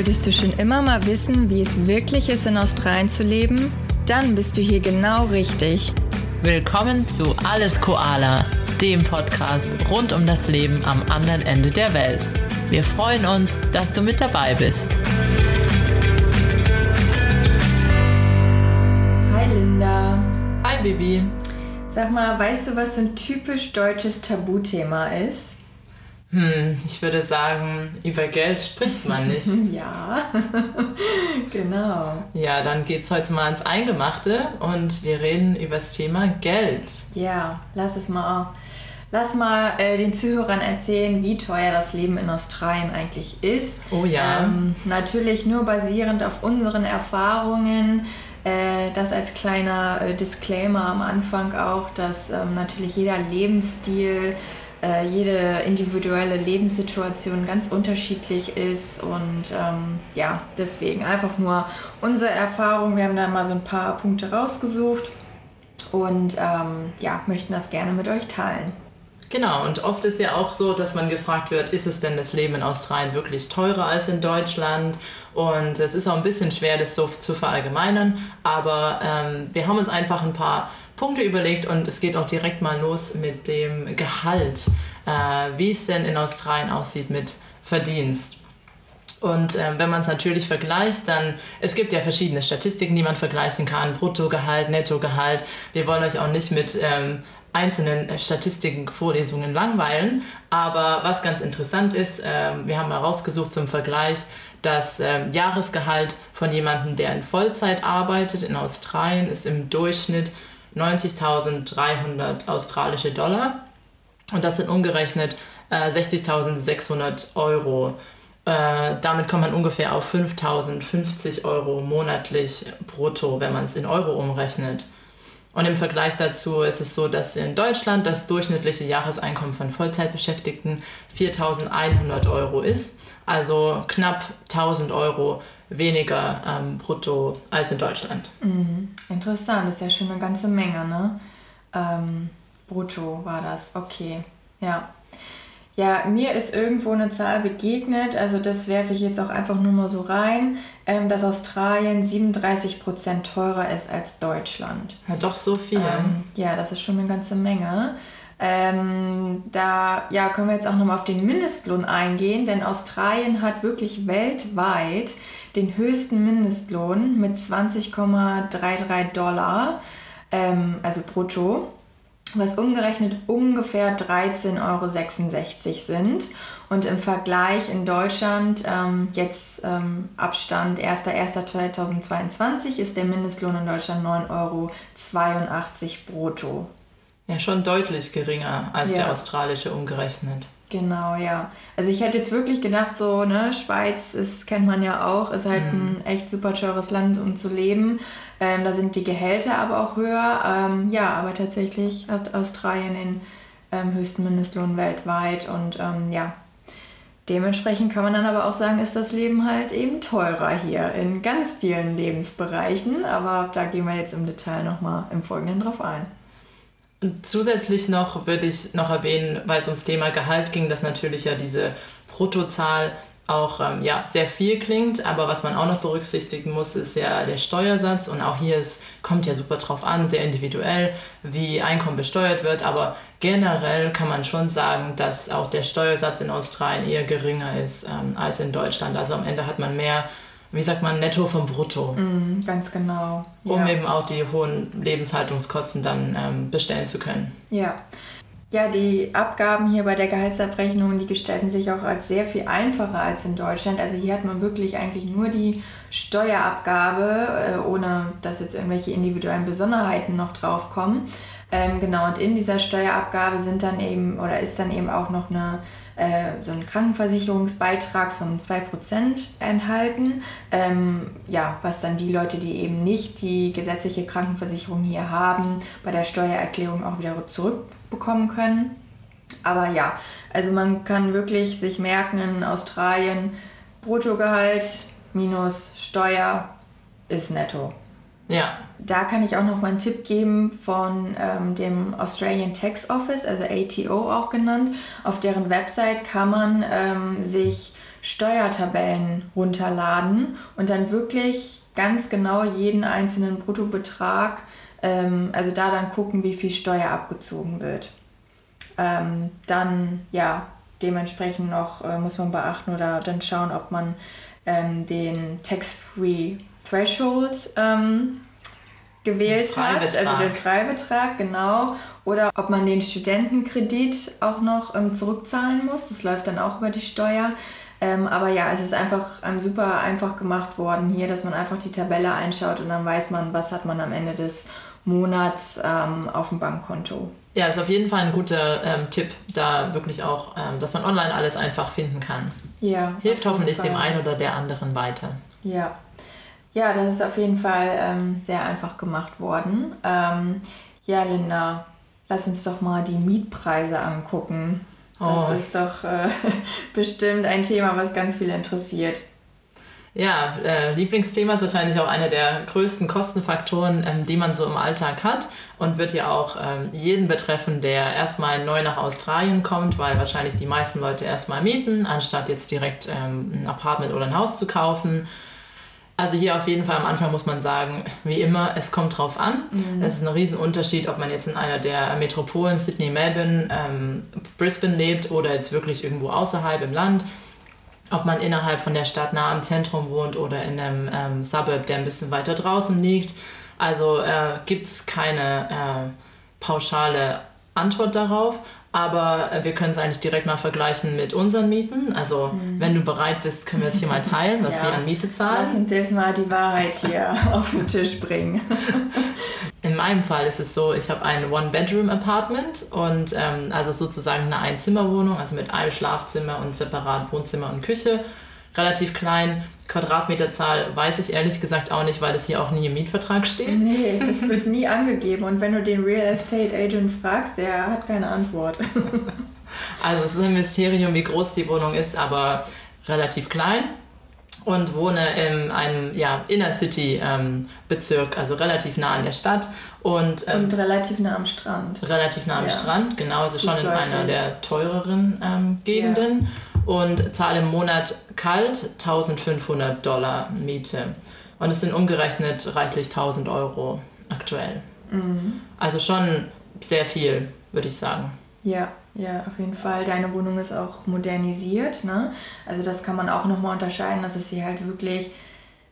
Wolltest du schon immer mal wissen, wie es wirklich ist, in Australien zu leben? Dann bist du hier genau richtig. Willkommen zu Alles Koala, dem Podcast rund um das Leben am anderen Ende der Welt. Wir freuen uns, dass du mit dabei bist. Hi Linda. Hi Bibi. Sag mal, weißt du, was so ein typisch deutsches Tabuthema ist? Hm, ich würde sagen, über Geld spricht man nicht. ja, genau. Ja, dann geht's heute mal ins Eingemachte und wir reden über das Thema Geld. Ja, lass es mal. Lass mal äh, den Zuhörern erzählen, wie teuer das Leben in Australien eigentlich ist. Oh ja. Ähm, natürlich nur basierend auf unseren Erfahrungen. Äh, das als kleiner äh, Disclaimer am Anfang auch, dass ähm, natürlich jeder Lebensstil äh, jede individuelle Lebenssituation ganz unterschiedlich ist und ähm, ja, deswegen einfach nur unsere Erfahrung. Wir haben da mal so ein paar Punkte rausgesucht und ähm, ja, möchten das gerne mit euch teilen. Genau, und oft ist ja auch so, dass man gefragt wird, ist es denn das Leben in Australien wirklich teurer als in Deutschland? Und es ist auch ein bisschen schwer, das so zu verallgemeinern, aber ähm, wir haben uns einfach ein paar Punkte überlegt und es geht auch direkt mal los mit dem Gehalt, äh, wie es denn in Australien aussieht mit Verdienst. Und äh, wenn man es natürlich vergleicht, dann, es gibt ja verschiedene Statistiken, die man vergleichen kann, Bruttogehalt, Nettogehalt. Wir wollen euch auch nicht mit ähm, einzelnen Statistiken, Vorlesungen langweilen, aber was ganz interessant ist, äh, wir haben mal rausgesucht zum Vergleich, das äh, Jahresgehalt von jemandem, der in Vollzeit arbeitet in Australien, ist im Durchschnitt 90.300 australische Dollar. Und das sind umgerechnet äh, 60.600 Euro. Äh, damit kommt man ungefähr auf 5.050 Euro monatlich brutto, wenn man es in Euro umrechnet. Und im Vergleich dazu ist es so, dass in Deutschland das durchschnittliche Jahreseinkommen von Vollzeitbeschäftigten 4.100 Euro ist, also knapp 1.000 Euro weniger ähm, brutto als in Deutschland. Mhm. Interessant, das ist ja schon eine ganze Menge, ne? Ähm, brutto war das, okay. Ja. Ja, mir ist irgendwo eine Zahl begegnet, also das werfe ich jetzt auch einfach nur mal so rein, ähm, dass Australien 37% teurer ist als Deutschland. Ja, doch so viel. Ähm, ja, das ist schon eine ganze Menge. Ähm, da ja, können wir jetzt auch nochmal auf den Mindestlohn eingehen, denn Australien hat wirklich weltweit den höchsten Mindestlohn mit 20,33 Dollar, ähm, also brutto, was umgerechnet ungefähr 13,66 Euro sind. Und im Vergleich in Deutschland, ähm, jetzt ähm, Abstand 1.1.2022, ist der Mindestlohn in Deutschland 9,82 Euro brutto. Ja, schon deutlich geringer als ja. der australische umgerechnet. Genau, ja. Also ich hätte jetzt wirklich gedacht, so, ne, Schweiz ist, kennt man ja auch, ist halt mhm. ein echt super teures Land, um zu leben. Ähm, da sind die Gehälter aber auch höher. Ähm, ja, aber tatsächlich hat Australien den ähm, höchsten Mindestlohn weltweit und ähm, ja, dementsprechend kann man dann aber auch sagen, ist das Leben halt eben teurer hier in ganz vielen Lebensbereichen. Aber da gehen wir jetzt im Detail nochmal im Folgenden drauf ein. Und zusätzlich noch würde ich noch erwähnen, weil es ums Thema Gehalt ging, dass natürlich ja diese Bruttozahl auch ähm, ja, sehr viel klingt, aber was man auch noch berücksichtigen muss, ist ja der Steuersatz. Und auch hier ist, kommt ja super drauf an, sehr individuell, wie Einkommen besteuert wird, aber generell kann man schon sagen, dass auch der Steuersatz in Australien eher geringer ist ähm, als in Deutschland. Also am Ende hat man mehr wie sagt man, netto vom Brutto. Mm, ganz genau. Ja. Um eben auch die hohen Lebenshaltungskosten dann ähm, bestellen zu können. Ja. Ja, die Abgaben hier bei der Gehaltsabrechnung, die gestalten sich auch als sehr viel einfacher als in Deutschland. Also hier hat man wirklich eigentlich nur die Steuerabgabe, äh, ohne dass jetzt irgendwelche individuellen Besonderheiten noch draufkommen. Ähm, genau, und in dieser Steuerabgabe sind dann eben oder ist dann eben auch noch eine äh, so ein Krankenversicherungsbeitrag von 2% enthalten. Ähm, ja, was dann die Leute, die eben nicht die gesetzliche Krankenversicherung hier haben, bei der Steuererklärung auch wieder zurückbekommen können. Aber ja, also man kann wirklich sich merken in Australien, Bruttogehalt minus Steuer ist netto. Ja. Da kann ich auch noch mal einen Tipp geben von ähm, dem Australian Tax Office, also ATO auch genannt. Auf deren Website kann man ähm, sich Steuertabellen runterladen und dann wirklich ganz genau jeden einzelnen Bruttobetrag, ähm, also da dann gucken, wie viel Steuer abgezogen wird. Ähm, dann, ja, dementsprechend noch äh, muss man beachten oder dann schauen, ob man ähm, den Tax-Free Threshold ähm, gewählt hat, also den Freibetrag, genau, oder ob man den Studentenkredit auch noch ähm, zurückzahlen muss. Das läuft dann auch über die Steuer. Ähm, aber ja, es ist einfach ähm, super einfach gemacht worden hier, dass man einfach die Tabelle einschaut und dann weiß man, was hat man am Ende des Monats ähm, auf dem Bankkonto. Ja, ist auf jeden Fall ein guter ähm, Tipp, da wirklich auch, ähm, dass man online alles einfach finden kann. Ja. Hilft hoffentlich Fall. dem einen oder der anderen weiter. Ja. Ja, das ist auf jeden Fall ähm, sehr einfach gemacht worden. Ähm, ja, Linda, lass uns doch mal die Mietpreise angucken. Das oh. ist doch äh, bestimmt ein Thema, was ganz viele interessiert. Ja, äh, Lieblingsthema ist wahrscheinlich auch einer der größten Kostenfaktoren, ähm, die man so im Alltag hat und wird ja auch ähm, jeden betreffen, der erstmal neu nach Australien kommt, weil wahrscheinlich die meisten Leute erstmal mieten, anstatt jetzt direkt ähm, ein Apartment oder ein Haus zu kaufen. Also hier auf jeden Fall am Anfang muss man sagen, wie immer, es kommt drauf an. Mhm. Es ist ein Riesenunterschied, ob man jetzt in einer der Metropolen Sydney, Melbourne, ähm, Brisbane lebt oder jetzt wirklich irgendwo außerhalb im Land ob man innerhalb von der Stadt nah am Zentrum wohnt oder in einem ähm, Suburb, der ein bisschen weiter draußen liegt. Also äh, gibt es keine äh, pauschale Antwort darauf, aber äh, wir können es eigentlich direkt mal vergleichen mit unseren Mieten. Also mhm. wenn du bereit bist, können wir es hier mal teilen, was ja. wir an Miete zahlen. Lass uns jetzt mal die Wahrheit hier auf den Tisch bringen. In meinem Fall ist es so, ich habe ein One-Bedroom-Apartment und ähm, also sozusagen eine Einzimmerwohnung, also mit einem Schlafzimmer und separat Wohnzimmer und Küche. Relativ klein. Quadratmeterzahl weiß ich ehrlich gesagt auch nicht, weil es hier auch nie im Mietvertrag steht. Nee, das wird nie angegeben. Und wenn du den Real Estate Agent fragst, der hat keine Antwort. also es ist ein Mysterium, wie groß die Wohnung ist, aber relativ klein und wohne in einem ja, Inner City ähm, Bezirk, also relativ nah an der Stadt. Und, ähm, und relativ nah am Strand. Relativ nah am ja. Strand, genau, also schon in einer der teureren ähm, Gegenden. Ja. Und zahle im Monat kalt 1500 Dollar Miete. Und es sind umgerechnet reichlich 1000 Euro aktuell. Mhm. Also schon sehr viel, würde ich sagen. Ja. Ja, auf jeden Fall. Deine Wohnung ist auch modernisiert. Ne? Also das kann man auch nochmal unterscheiden, dass es hier halt wirklich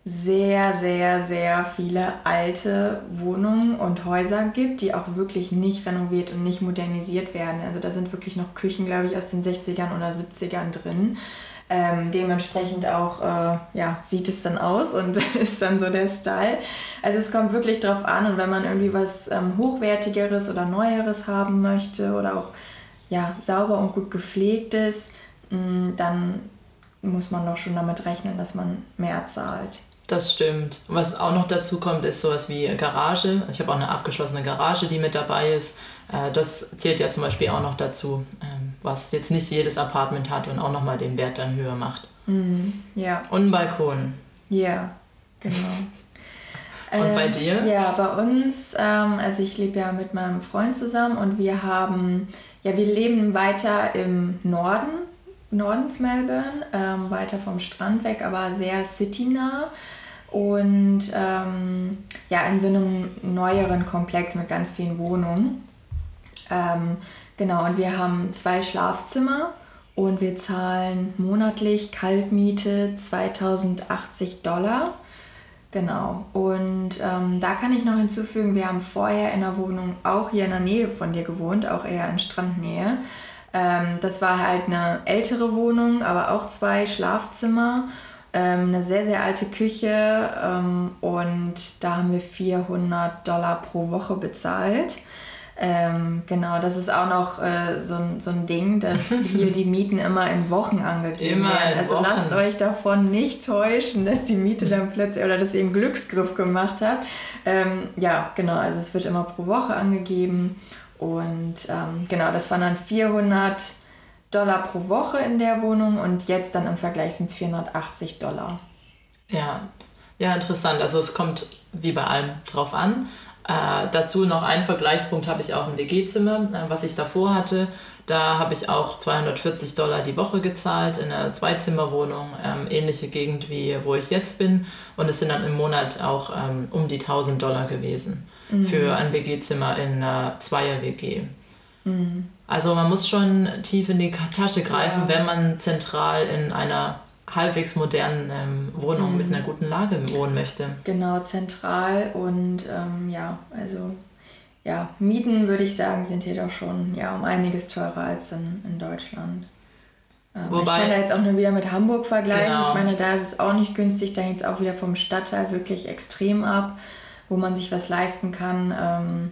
sehr, sehr, sehr viele alte Wohnungen und Häuser gibt, die auch wirklich nicht renoviert und nicht modernisiert werden. Also da sind wirklich noch Küchen, glaube ich, aus den 60ern oder 70ern drin. Ähm, dementsprechend auch äh, ja, sieht es dann aus und ist dann so der Style. Also es kommt wirklich drauf an und wenn man irgendwie was ähm, Hochwertigeres oder Neueres haben möchte oder auch ja, sauber und gut gepflegt ist, mm, dann muss man doch schon damit rechnen, dass man mehr zahlt. Das stimmt. Was auch noch dazu kommt, ist sowas wie Garage. Ich habe auch eine abgeschlossene Garage, die mit dabei ist. Äh, das zählt ja zum Beispiel auch noch dazu, ähm, was jetzt nicht jedes Apartment hat und auch nochmal den Wert dann höher macht. Mhm, ja. Und ein Balkon. Ja, genau. und bei ähm, dir? Ja, bei uns, ähm, also ich lebe ja mit meinem Freund zusammen und wir haben ja, wir leben weiter im Norden, Nordens Melbourne, ähm, weiter vom Strand weg, aber sehr citynah. Und ähm, ja, in so einem neueren Komplex mit ganz vielen Wohnungen. Ähm, genau, und wir haben zwei Schlafzimmer und wir zahlen monatlich Kaltmiete 2080 Dollar. Genau. Und ähm, da kann ich noch hinzufügen, wir haben vorher in der Wohnung auch hier in der Nähe von dir gewohnt, auch eher in Strandnähe. Ähm, das war halt eine ältere Wohnung, aber auch zwei Schlafzimmer, ähm, eine sehr, sehr alte Küche ähm, und da haben wir 400 Dollar pro Woche bezahlt. Ähm, genau, das ist auch noch äh, so, so ein Ding, dass hier die Mieten immer in Wochen angegeben immer werden. Also Wochen. lasst euch davon nicht täuschen, dass die Miete dann plötzlich oder dass ihr einen Glücksgriff gemacht habt. Ähm, ja, genau, also es wird immer pro Woche angegeben und ähm, genau, das waren dann 400 Dollar pro Woche in der Wohnung und jetzt dann im Vergleich sind es 480 Dollar. Ja, ja, interessant. Also es kommt wie bei allem drauf an. Äh, dazu noch ein Vergleichspunkt habe ich auch ein WG-Zimmer, äh, was ich davor hatte. Da habe ich auch 240 Dollar die Woche gezahlt in einer Zweizimmerwohnung, ähm, ähnliche Gegend wie wo ich jetzt bin. Und es sind dann im Monat auch ähm, um die 1000 Dollar gewesen mhm. für ein WG-Zimmer in einer Zweier-WG. Mhm. Also man muss schon tief in die Tasche greifen, ja. wenn man zentral in einer halbwegs modernen ähm, Wohnung mhm. mit einer guten Lage wohnen möchte. Genau, zentral und ähm, ja, also ja, Mieten würde ich sagen, sind hier doch schon ja, um einiges teurer als in, in Deutschland. Ähm, Wobei, ich kann da jetzt auch nur wieder mit Hamburg vergleichen. Genau. Ich meine, da ist es auch nicht günstig, da hängt es auch wieder vom Stadtteil wirklich extrem ab, wo man sich was leisten kann. Ähm,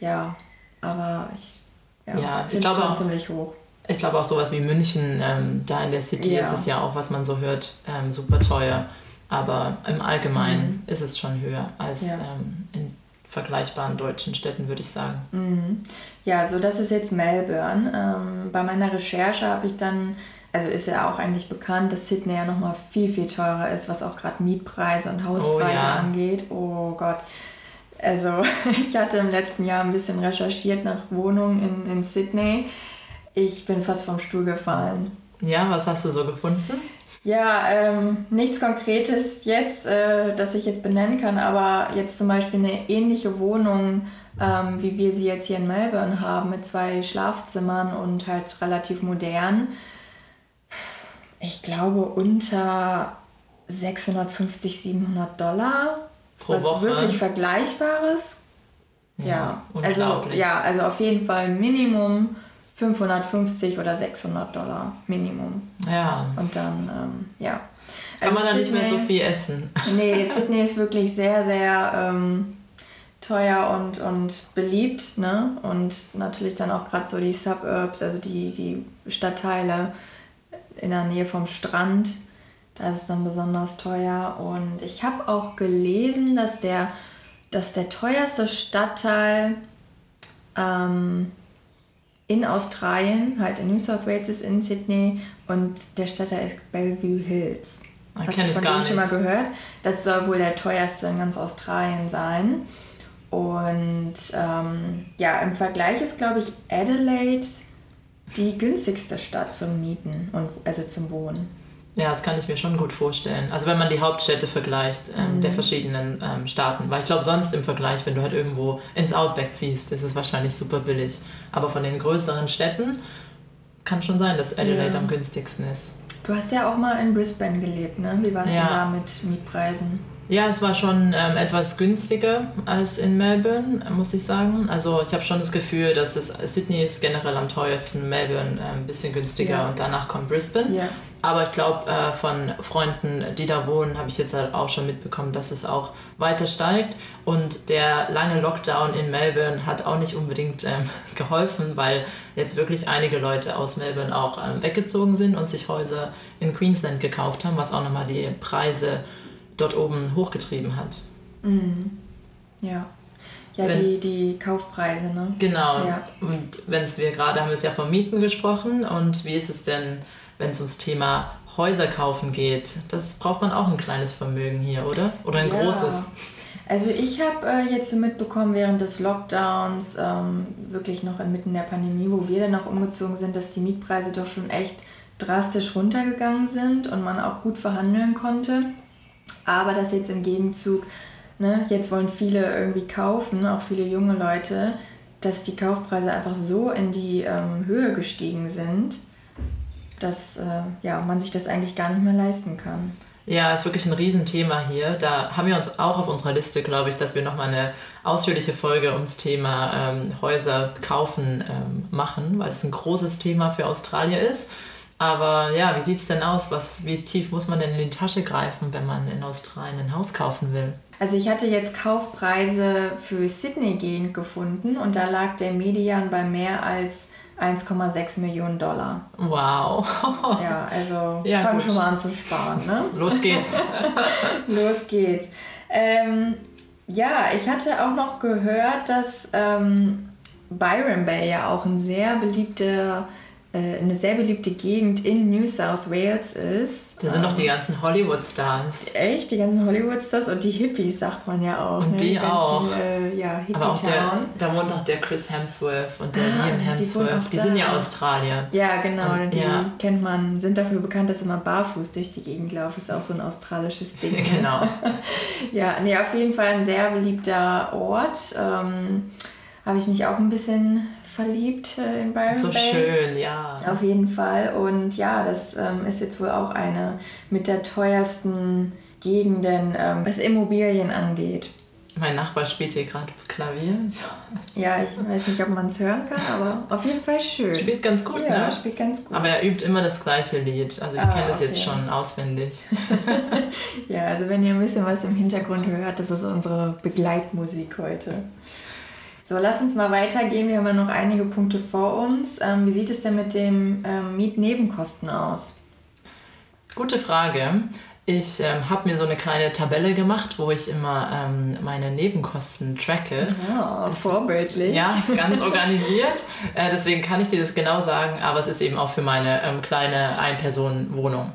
ja, aber ich, ja, ja ich glaube schon auch, ziemlich hoch. Ich glaube auch sowas wie München, ähm, da in der City ja. ist es ja auch, was man so hört, ähm, super teuer. Aber im Allgemeinen mhm. ist es schon höher als ja. ähm, in vergleichbaren deutschen Städten, würde ich sagen. Mhm. Ja, so das ist jetzt Melbourne. Ähm, bei meiner Recherche habe ich dann, also ist ja auch eigentlich bekannt, dass Sydney ja nochmal viel, viel teurer ist, was auch gerade Mietpreise und Hauspreise oh, ja. angeht. Oh Gott. Also ich hatte im letzten Jahr ein bisschen recherchiert nach Wohnungen in, in Sydney. Ich bin fast vom Stuhl gefallen. Ja, was hast du so gefunden? Ja, ähm, nichts Konkretes jetzt, äh, das ich jetzt benennen kann, aber jetzt zum Beispiel eine ähnliche Wohnung, ähm, wie wir sie jetzt hier in Melbourne haben, mit zwei Schlafzimmern und halt relativ modern. Ich glaube unter 650, 700 Dollar. Pro was Woche. wirklich Vergleichbares. Ja, ja. also ja, also auf jeden Fall Minimum 550 oder 600 Dollar Minimum. Ja. Und dann, ähm, ja. Kann also man dann nicht mehr so viel essen. Nee, Sydney ist wirklich sehr, sehr ähm, teuer und, und beliebt. Ne? Und natürlich dann auch gerade so die Suburbs, also die, die Stadtteile in der Nähe vom Strand. Da ist es dann besonders teuer. Und ich habe auch gelesen, dass der, dass der teuerste Stadtteil ähm, in Australien, halt in New South Wales ist in Sydney und der Stadtteil ist Bellevue Hills. Ah, Hast du von dem schon mal gehört? Das soll wohl der teuerste in ganz Australien sein. Und ähm, ja, im Vergleich ist, glaube ich, Adelaide die günstigste Stadt zum Mieten und also zum Wohnen. Ja, das kann ich mir schon gut vorstellen. Also wenn man die Hauptstädte vergleicht ähm, mhm. der verschiedenen ähm, Staaten. Weil ich glaube, sonst im Vergleich, wenn du halt irgendwo ins Outback ziehst, ist es wahrscheinlich super billig. Aber von den größeren Städten kann schon sein, dass Adelaide ja. am günstigsten ist. Du hast ja auch mal in Brisbane gelebt, ne? Wie war es ja. denn da mit Mietpreisen? Ja, es war schon ähm, etwas günstiger als in Melbourne, muss ich sagen. Also ich habe schon das Gefühl, dass es Sydney ist generell am teuersten, Melbourne äh, ein bisschen günstiger ja. und danach kommt Brisbane. Ja. Aber ich glaube, äh, von Freunden, die da wohnen, habe ich jetzt halt auch schon mitbekommen, dass es auch weiter steigt. Und der lange Lockdown in Melbourne hat auch nicht unbedingt ähm, geholfen, weil jetzt wirklich einige Leute aus Melbourne auch ähm, weggezogen sind und sich Häuser in Queensland gekauft haben, was auch nochmal die Preise dort oben hochgetrieben hat. Mhm. Ja. Ja, wenn, die, die Kaufpreise, ne? Genau. Ja. Und wenn es wir gerade haben wir jetzt ja vom Mieten gesprochen und wie ist es denn, wenn es ums Thema Häuser kaufen geht? Das braucht man auch ein kleines Vermögen hier, oder? Oder ein ja. großes? Also ich habe äh, jetzt so mitbekommen während des Lockdowns, ähm, wirklich noch inmitten der Pandemie, wo wir dann auch umgezogen sind, dass die Mietpreise doch schon echt drastisch runtergegangen sind und man auch gut verhandeln konnte. Aber dass jetzt im Gegenzug, ne, jetzt wollen viele irgendwie kaufen, auch viele junge Leute, dass die Kaufpreise einfach so in die ähm, Höhe gestiegen sind, dass äh, ja, man sich das eigentlich gar nicht mehr leisten kann. Ja, ist wirklich ein Riesenthema hier. Da haben wir uns auch auf unserer Liste, glaube ich, dass wir nochmal eine ausführliche Folge ums Thema ähm, Häuser kaufen ähm, machen, weil es ein großes Thema für Australier ist. Aber ja, wie sieht es denn aus? Was, wie tief muss man denn in die Tasche greifen, wenn man in Australien ein Haus kaufen will? Also ich hatte jetzt Kaufpreise für Sydney gehend gefunden und da lag der Median bei mehr als 1,6 Millionen Dollar. Wow. ja, also ja, fang gut. schon mal an zu sparen, ne? Los geht's. Los geht's. Ähm, ja, ich hatte auch noch gehört, dass ähm, Byron Bay ja auch ein sehr beliebter eine sehr beliebte Gegend in New South Wales ist. Da sind noch die ganzen Hollywood-Stars. Echt, die ganzen Hollywood-Stars und die Hippies, sagt man ja auch. Und ne? die ganzen, auch. Äh, ja, Hippie Aber auch der, da wohnt auch der Chris Hemsworth und der Ah, Liam die Hemsworth. Die, da. sind ja Australier. Ja, genau. Und- die ja. kennt man, sind dafür bekannt, dass sie immer barfuß durch die Gegend laufen. Ist auch so ein australisches Ding. ne? genau. Ja, nee, auf jeden Fall ein sehr beliebter Ort. Ähm, Habe ich mich auch ein bisschen verliebt äh, in Byron So Bay. schön, ja. Auf jeden Fall. Und ja, das ähm, ist jetzt wohl auch eine mit der teuersten Gegenden, ähm, was Immobilien angeht. Mein Nachbar spielt hier gerade Klavier. Ja, ich weiß nicht, ob man es hören kann, aber auf jeden Fall schön. Spielt ganz gut, ja, ne? spielt ganz gut. Aber er übt immer das gleiche Lied. Also ich Ah, kenne das jetzt okay. schon auswendig. Ja, also wenn ihr ein bisschen was im Hintergrund hört, das ist unsere Begleitmusik heute. So, lass uns mal weitergehen. Wir haben ja noch einige Punkte vor uns. Ähm, wie sieht es denn mit den ähm, Mietnebenkosten aus? Gute Frage. Ich ähm, habe mir so eine kleine Tabelle gemacht, wo ich immer ähm, meine Nebenkosten tracke. Ja, vorbildlich. Ja, ganz organisiert. Äh, deswegen kann ich dir das genau sagen, aber es ist eben auch für meine ähm, kleine Ein-Personen-Wohnung.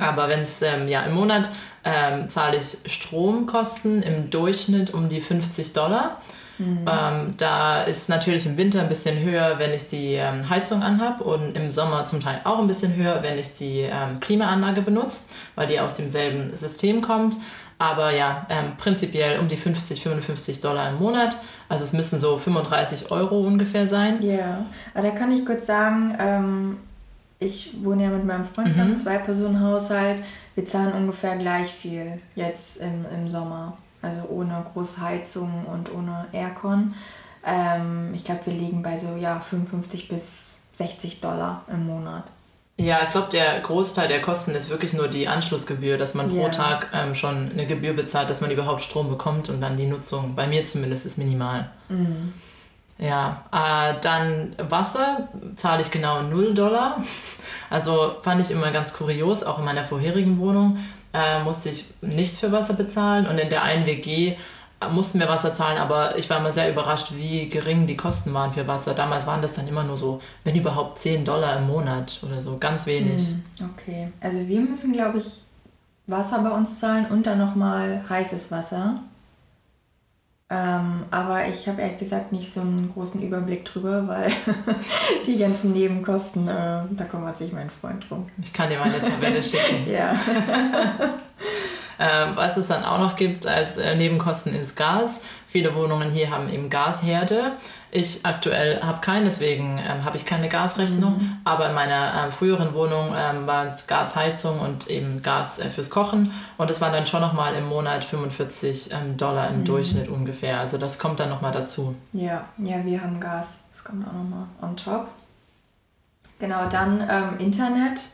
Aber wenn es ähm, ja im Monat ähm, zahle ich Stromkosten im Durchschnitt um die 50 Dollar. Ähm, da ist natürlich im Winter ein bisschen höher, wenn ich die ähm, Heizung anhab und im Sommer zum Teil auch ein bisschen höher, wenn ich die ähm, Klimaanlage benutze, weil die aus demselben System kommt. Aber ja, ähm, prinzipiell um die 50, 55 Dollar im Monat. Also es müssen so 35 Euro ungefähr sein. Ja, aber da kann ich kurz sagen, ähm, ich wohne ja mit meinem Freund zusammen, Mhm. Zwei-Personen-Haushalt. Wir zahlen ungefähr gleich viel jetzt im, im Sommer. Also ohne große Heizung und ohne Aircon. Ähm, ich glaube, wir liegen bei so ja, 55 bis 60 Dollar im Monat. Ja, ich glaube, der Großteil der Kosten ist wirklich nur die Anschlussgebühr, dass man pro Ja. Tag ähm, schon eine Gebühr bezahlt, dass man überhaupt Strom bekommt und dann die Nutzung, bei mir zumindest, ist minimal. Ja, äh, dann Wasser zahle ich genau 0 Dollar. Also fand ich immer ganz kurios, auch in meiner vorherigen Wohnung äh, musste ich nichts für Wasser bezahlen und in der einen WG mussten wir Wasser zahlen, aber ich war immer sehr überrascht, wie gering die Kosten waren für Wasser. Damals waren das dann immer nur so, wenn überhaupt 10 Dollar im Monat oder so, ganz wenig. Okay, also wir müssen, glaube ich, Wasser bei uns zahlen und dann nochmal heißes Wasser. Ähm, aber ich habe ehrlich gesagt nicht so einen großen Überblick drüber, weil die ganzen Nebenkosten, äh, da kümmert sich mein Freund drum. Ich kann dir meine Tabelle schicken. Ja. Ähm, was es dann auch noch gibt als äh, Nebenkosten ist Gas. Viele Wohnungen hier haben eben Gasherde. Ich aktuell habe keinen, deswegen ähm, habe ich keine Gasrechnung. Aber in meiner ähm, früheren Wohnung ähm, war es Gasheizung und eben Gas äh, fürs Kochen. Und es waren dann schon nochmal im Monat 45 ähm, Dollar im Durchschnitt ungefähr. Also das kommt dann nochmal dazu. Ja, ja, wir haben Gas. Das kommt auch nochmal on top. Genau, dann ähm, Internet.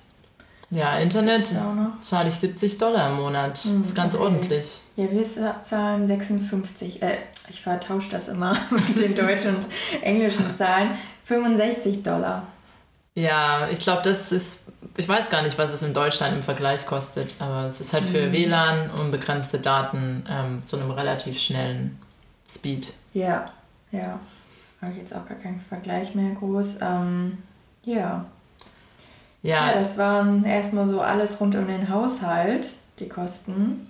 Ja, Internet zahle ich 70 Dollar im Monat. Das ist ganz okay. ordentlich. Ja, wir za- zahlen 56. Äh, ich vertausche das immer mit den deutschen und englischen Zahlen. 65 Dollar. Ja, ich glaube, das ist, ich weiß gar nicht, was es in Deutschland im Vergleich kostet, aber es ist halt für WLAN unbegrenzte Daten ähm, zu einem relativ schnellen Speed. Ja, ja. Habe ich jetzt auch gar keinen Vergleich mehr groß. Ähm, ja. Ja, Ja, das waren erstmal so alles rund um den Haushalt, die Kosten.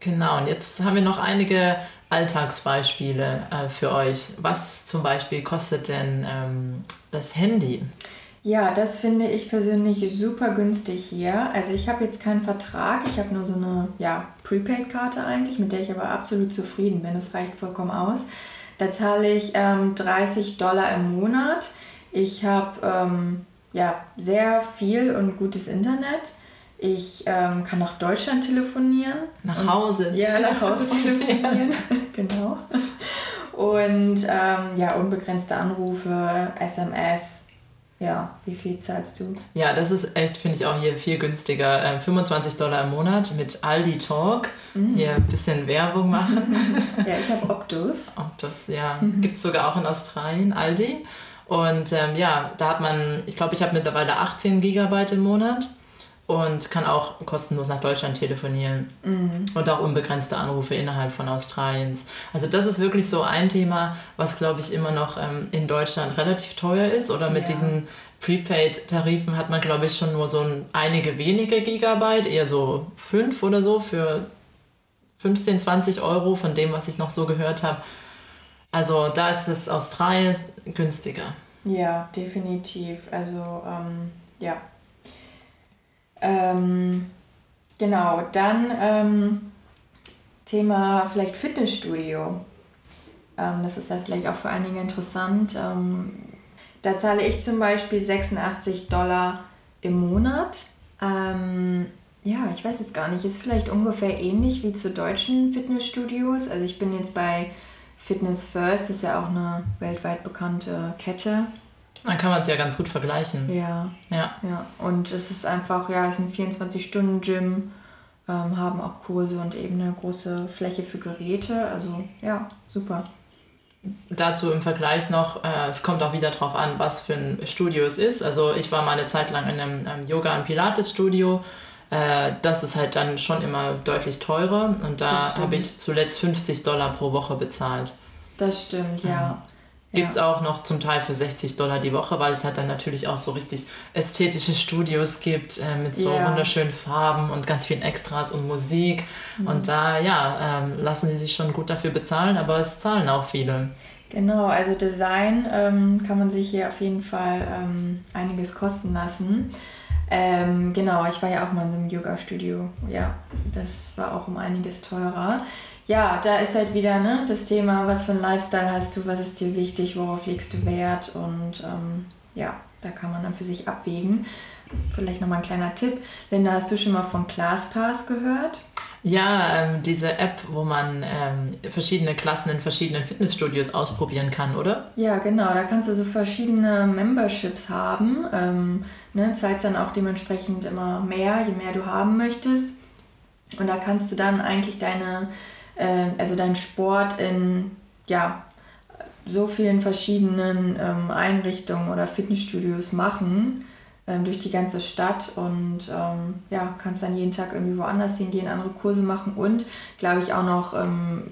genau. Und jetzt haben wir noch einige Alltagsbeispiele äh, für euch. Was zum Beispiel kostet denn ähm, das Handy? Ja, das finde ich persönlich super günstig hier. Also ich habe jetzt keinen Vertrag, ich habe nur so eine ja, Prepaid-Karte eigentlich, mit der ich aber absolut zufrieden bin. Das reicht vollkommen aus. Da zahle ich ähm, 30 Dollar im Monat. Ich habe ähm, ja, sehr viel und gutes Internet. Ich ähm, kann nach Deutschland telefonieren. Nach Hause? Ja, nach Hause telefonieren. genau. Und ähm, ja, unbegrenzte Anrufe, SMS. Ja, wie viel zahlst du? Ja, das ist echt, finde ich auch hier viel günstiger. Ähm, 25 Dollar im Monat mit Aldi Talk. Hier ein bisschen Werbung machen. Ja, ich habe Optus. Und das ja, gibt es sogar auch in Australien, Aldi. Und ähm, ja, da hat man, ich glaube, ich habe mittlerweile 18 Gigabyte im Monat und kann auch kostenlos nach Deutschland telefonieren und auch unbegrenzte Anrufe innerhalb von Australiens. Also das ist wirklich so ein Thema, was glaube ich immer noch ähm, in Deutschland relativ teuer ist oder mit Ja. diesen Prepaid-Tarifen hat man, glaube ich, schon nur so ein, einige wenige Gigabyte, eher so fünf oder so für 15, 20 Euro von dem, was ich noch so gehört habe. Also da ist es Australien günstiger. Ja, definitiv. Also ähm, ja. Ähm, genau, dann ähm, Thema vielleicht Fitnessstudio. Ähm, das ist ja vielleicht auch für einige interessant. Ähm, da zahle ich zum Beispiel 86 Dollar im Monat. Ähm, ja, ich weiß es gar nicht. Ist vielleicht ungefähr ähnlich wie zu deutschen Fitnessstudios. Also ich bin jetzt bei Fitness First, ist ja auch eine weltweit bekannte Kette. Dann kann man es ja ganz gut vergleichen. Ja. Ja. Ja. Und es ist einfach, ja, es ist ein 24-Stunden-Gym, ähm, haben auch Kurse und eben eine große Fläche für Geräte. Also ja, super dazu im Vergleich noch, äh, es kommt auch wieder darauf an, was für ein Studio es ist. Also ich war mal eine Zeit lang in einem, einem Yoga- und Pilates-Studio. Äh, das ist halt dann schon immer deutlich teurer und da habe ich zuletzt 50 Dollar pro Woche bezahlt. Das stimmt, ja. Gibt es ja. auch noch zum Teil für 60 Dollar die Woche, weil es halt dann natürlich auch so richtig ästhetische Studios gibt äh, mit so ja. wunderschönen Farben und ganz vielen Extras und Musik. Mhm. Und da, ja, ähm, lassen sie sich schon gut dafür bezahlen, aber es zahlen auch viele. Genau, also Design ähm, kann man sich hier auf jeden Fall ähm, einiges kosten lassen. Ähm, genau, ich war ja auch mal in so einem Yoga-Studio. Ja, das war auch um einiges teurer ja, da ist halt wieder ne, das Thema, was für ein Lifestyle hast du, was ist dir wichtig, worauf legst du Wert und ähm, ja, da kann man dann für sich abwägen. Vielleicht nochmal ein kleiner Tipp. Linda, hast du schon mal von ClassPass gehört? Ja, ähm, diese App, wo man ähm, verschiedene Klassen in verschiedenen Fitnessstudios ausprobieren kann, oder? Ja, genau. Da kannst du so verschiedene Memberships haben. Ähm, ne, zahlst dann auch dementsprechend immer mehr, je mehr du haben möchtest. Und da kannst du dann eigentlich deine äh, also deinen Sport in ja, so vielen verschiedenen ähm, Einrichtungen oder Fitnessstudios machen ähm, durch die ganze Stadt und ähm, ja, kannst dann jeden Tag irgendwie woanders hingehen, andere Kurse machen und glaube ich auch noch ähm,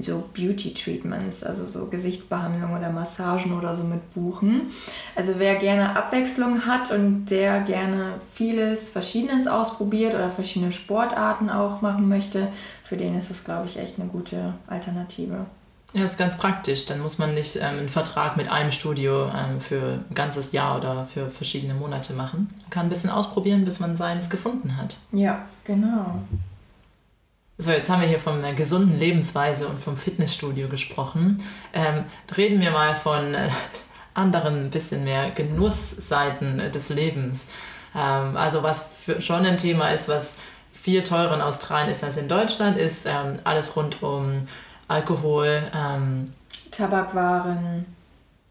so Beauty-Treatments, also so Gesichtsbehandlung oder Massagen oder so mit buchen. Also wer gerne Abwechslung hat und der gerne vieles, Verschiedenes ausprobiert oder verschiedene Sportarten auch machen möchte, für den ist das glaube ich echt eine gute Alternative. Ja, ist ganz praktisch. Dann muss man nicht ähm, einen Vertrag mit einem Studio ähm, für ein ganzes Jahr oder für verschiedene Monate machen. Man kann ein bisschen ausprobieren, bis man seins gefunden hat. Ja, genau. So, jetzt haben wir hier von einer gesunden Lebensweise und vom Fitnessstudio gesprochen. Ähm, reden wir mal von äh, anderen, bisschen mehr Genussseiten äh, des Lebens. Ähm, also was schon ein Thema ist, was viel teurer in Australien ist als in Deutschland, ist ähm, alles rund um Alkohol, ähm, Tabakwaren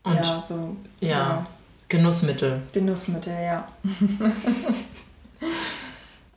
und ja, so, ja, ja, Genussmittel. Genussmittel, ja.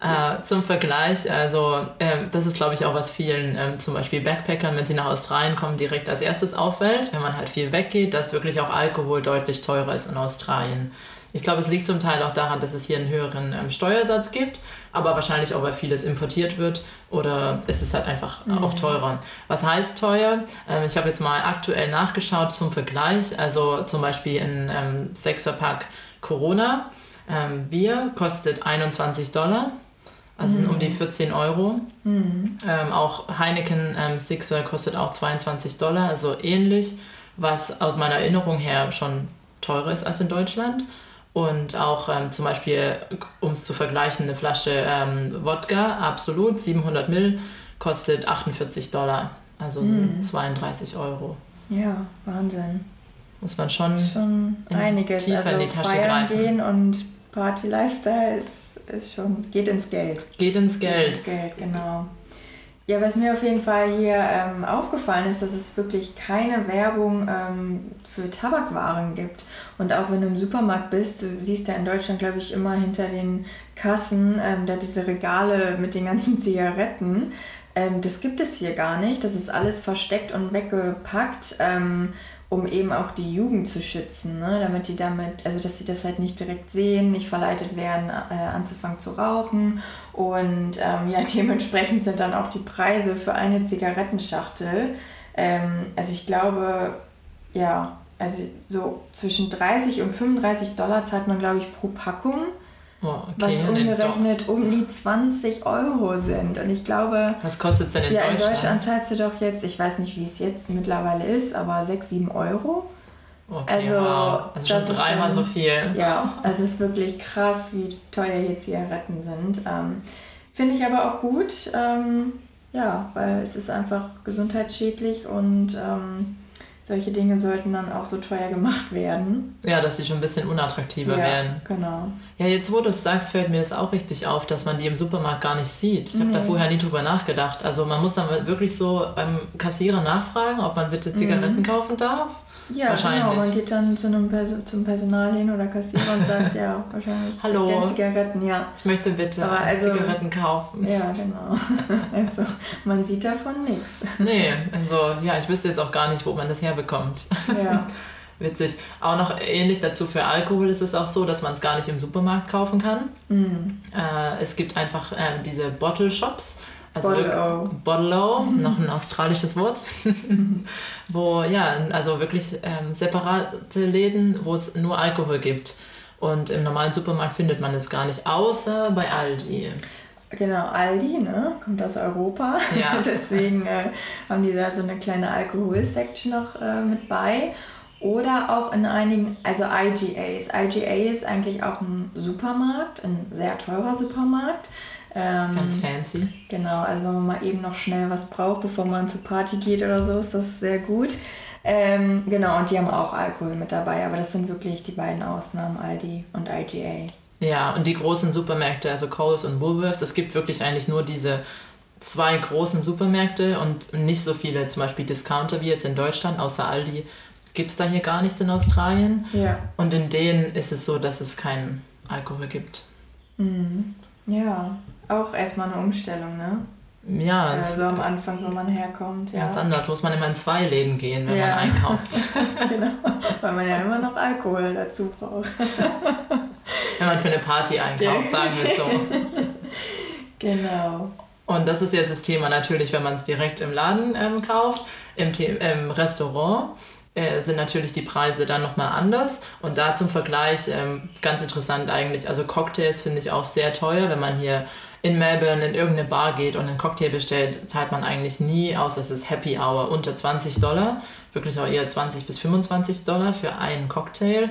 äh, zum Vergleich, also äh, das ist glaube ich auch was vielen ähm, zum Beispiel Backpackern, wenn sie nach Australien kommen, direkt als erstes auffällt, wenn man halt viel weggeht, dass wirklich auch Alkohol deutlich teurer ist in Australien. Ich glaube, es liegt zum Teil auch daran, dass es hier einen höheren ähm, Steuersatz gibt, aber wahrscheinlich auch, weil vieles importiert wird oder ist es halt einfach mhm. auch teurer. Was heißt teuer? Ähm, ich habe jetzt mal aktuell nachgeschaut zum Vergleich. Also zum Beispiel ein ähm, 6er-Pack Corona ähm, Bier kostet 21 Dollar. Also mhm. sind um die 14 Euro. Mhm. Ähm, auch Heineken ähm, Sixer kostet auch 22 Dollar, also ähnlich, was aus meiner Erinnerung her schon teurer ist als in Deutschland. Und auch ähm, zum Beispiel, um es zu vergleichen, eine Flasche ähm, Wodka, absolut, 700 Mill, kostet 48 Dollar, also mm. 32 Euro. Ja, Wahnsinn. Muss man schon, schon einiges. tiefer also in die Tasche feiern greifen. gehen und Party-Lifestyle ist, ist schon, geht ins Geld. Geht ins Geld. Geht ins Geld, genau. Ja, was mir auf jeden Fall hier ähm, aufgefallen ist, dass es wirklich keine Werbung ähm, für Tabakwaren gibt. Und auch wenn du im Supermarkt bist, du siehst ja in Deutschland, glaube ich, immer hinter den Kassen ähm, da diese Regale mit den ganzen Zigaretten. Ähm, das gibt es hier gar nicht. Das ist alles versteckt und weggepackt. Um eben auch die Jugend zu schützen, ne? damit die damit, also dass sie das halt nicht direkt sehen, nicht verleitet werden, äh, anzufangen zu rauchen. Und ähm, ja, dementsprechend sind dann auch die Preise für eine Zigarettenschachtel. Ähm, also ich glaube, ja, also so zwischen 30 und 35 Dollar zahlt man, glaube ich, pro Packung. Oh, okay. Was umgerechnet um die 20 Euro sind. Und ich glaube. Was kostet es denn in ja, Deutschland? Ja, in Deutschland zahlst du doch jetzt, ich weiß nicht, wie es jetzt mittlerweile ist, aber 6, 7 Euro. Okay, also, wow. also schon dreimal so viel. Ja, es ist wirklich krass, wie teuer hier Zigaretten sind. Ähm, Finde ich aber auch gut, ähm, ja, weil es ist einfach gesundheitsschädlich und ähm, solche Dinge sollten dann auch so teuer gemacht werden. Ja, dass die schon ein bisschen unattraktiver ja, werden. Genau. Ja, jetzt wo du es sagst, fällt mir das auch richtig auf, dass man die im Supermarkt gar nicht sieht. Ich habe nee. da vorher nie drüber nachgedacht. Also man muss dann wirklich so beim Kassierer nachfragen, ob man bitte Zigaretten mhm. kaufen darf. Ja, wahrscheinlich. genau. Man geht dann zu einem Perso zum Personal hin oder Kassierer und sagt, ja, wahrscheinlich. Hallo. Zigaretten, ja. Ich möchte bitte also, Zigaretten kaufen. Ja, genau. Also, man sieht davon nichts. Nee, also, ja, ich wüsste jetzt auch gar nicht, wo man das herbekommt. Ja. Witzig. Auch noch ähnlich dazu für Alkohol ist es auch so, dass man es gar nicht im Supermarkt kaufen kann. Mm. Äh, es gibt einfach äh, diese Bottle Shops also Bottle-O. Bottle-O, noch ein australisches Wort. wo, ja, also wirklich ähm, separate Läden, wo es nur Alkohol gibt. Und im normalen Supermarkt findet man es gar nicht, außer bei Aldi. Genau, Aldi, ne? Kommt aus Europa. Ja. Deswegen äh, haben die da so eine kleine Alkohol-Section noch äh, mit bei. Oder auch in einigen, also IGAs. IGA ist eigentlich auch ein Supermarkt, ein sehr teurer Supermarkt. Ähm, Ganz fancy. Genau, also wenn man mal eben noch schnell was braucht, bevor man zur Party geht oder so, ist das sehr gut. Ähm, genau, und die haben auch Alkohol mit dabei, aber das sind wirklich die beiden Ausnahmen, Aldi und IGA. Ja, und die großen Supermärkte, also Coles und Woolworths, es gibt wirklich eigentlich nur diese zwei großen Supermärkte und nicht so viele zum Beispiel Discounter wie jetzt in Deutschland, außer Aldi gibt es da hier gar nichts in Australien. Ja. Und in denen ist es so, dass es keinen Alkohol gibt. Mhm. Ja, auch erstmal eine Umstellung, ne? Ja. Also am Anfang, wo man herkommt. Ja. Ganz anders. Muss man immer in zwei Läden gehen, wenn ja. man einkauft. genau. Weil man ja immer noch Alkohol dazu braucht. wenn man für eine Party einkauft, sagen wir es so. Genau. Und das ist jetzt das Thema natürlich, wenn man es direkt im Laden ähm, kauft. Im, im Restaurant äh, sind natürlich die Preise dann nochmal anders. Und da zum Vergleich, ähm, ganz interessant eigentlich, also Cocktails finde ich auch sehr teuer. Wenn man hier in Melbourne in irgendeine Bar geht und einen Cocktail bestellt, zahlt man eigentlich nie, außer es ist Happy Hour, unter 20 Dollar. Wirklich auch eher 20 bis 25 Dollar für einen Cocktail.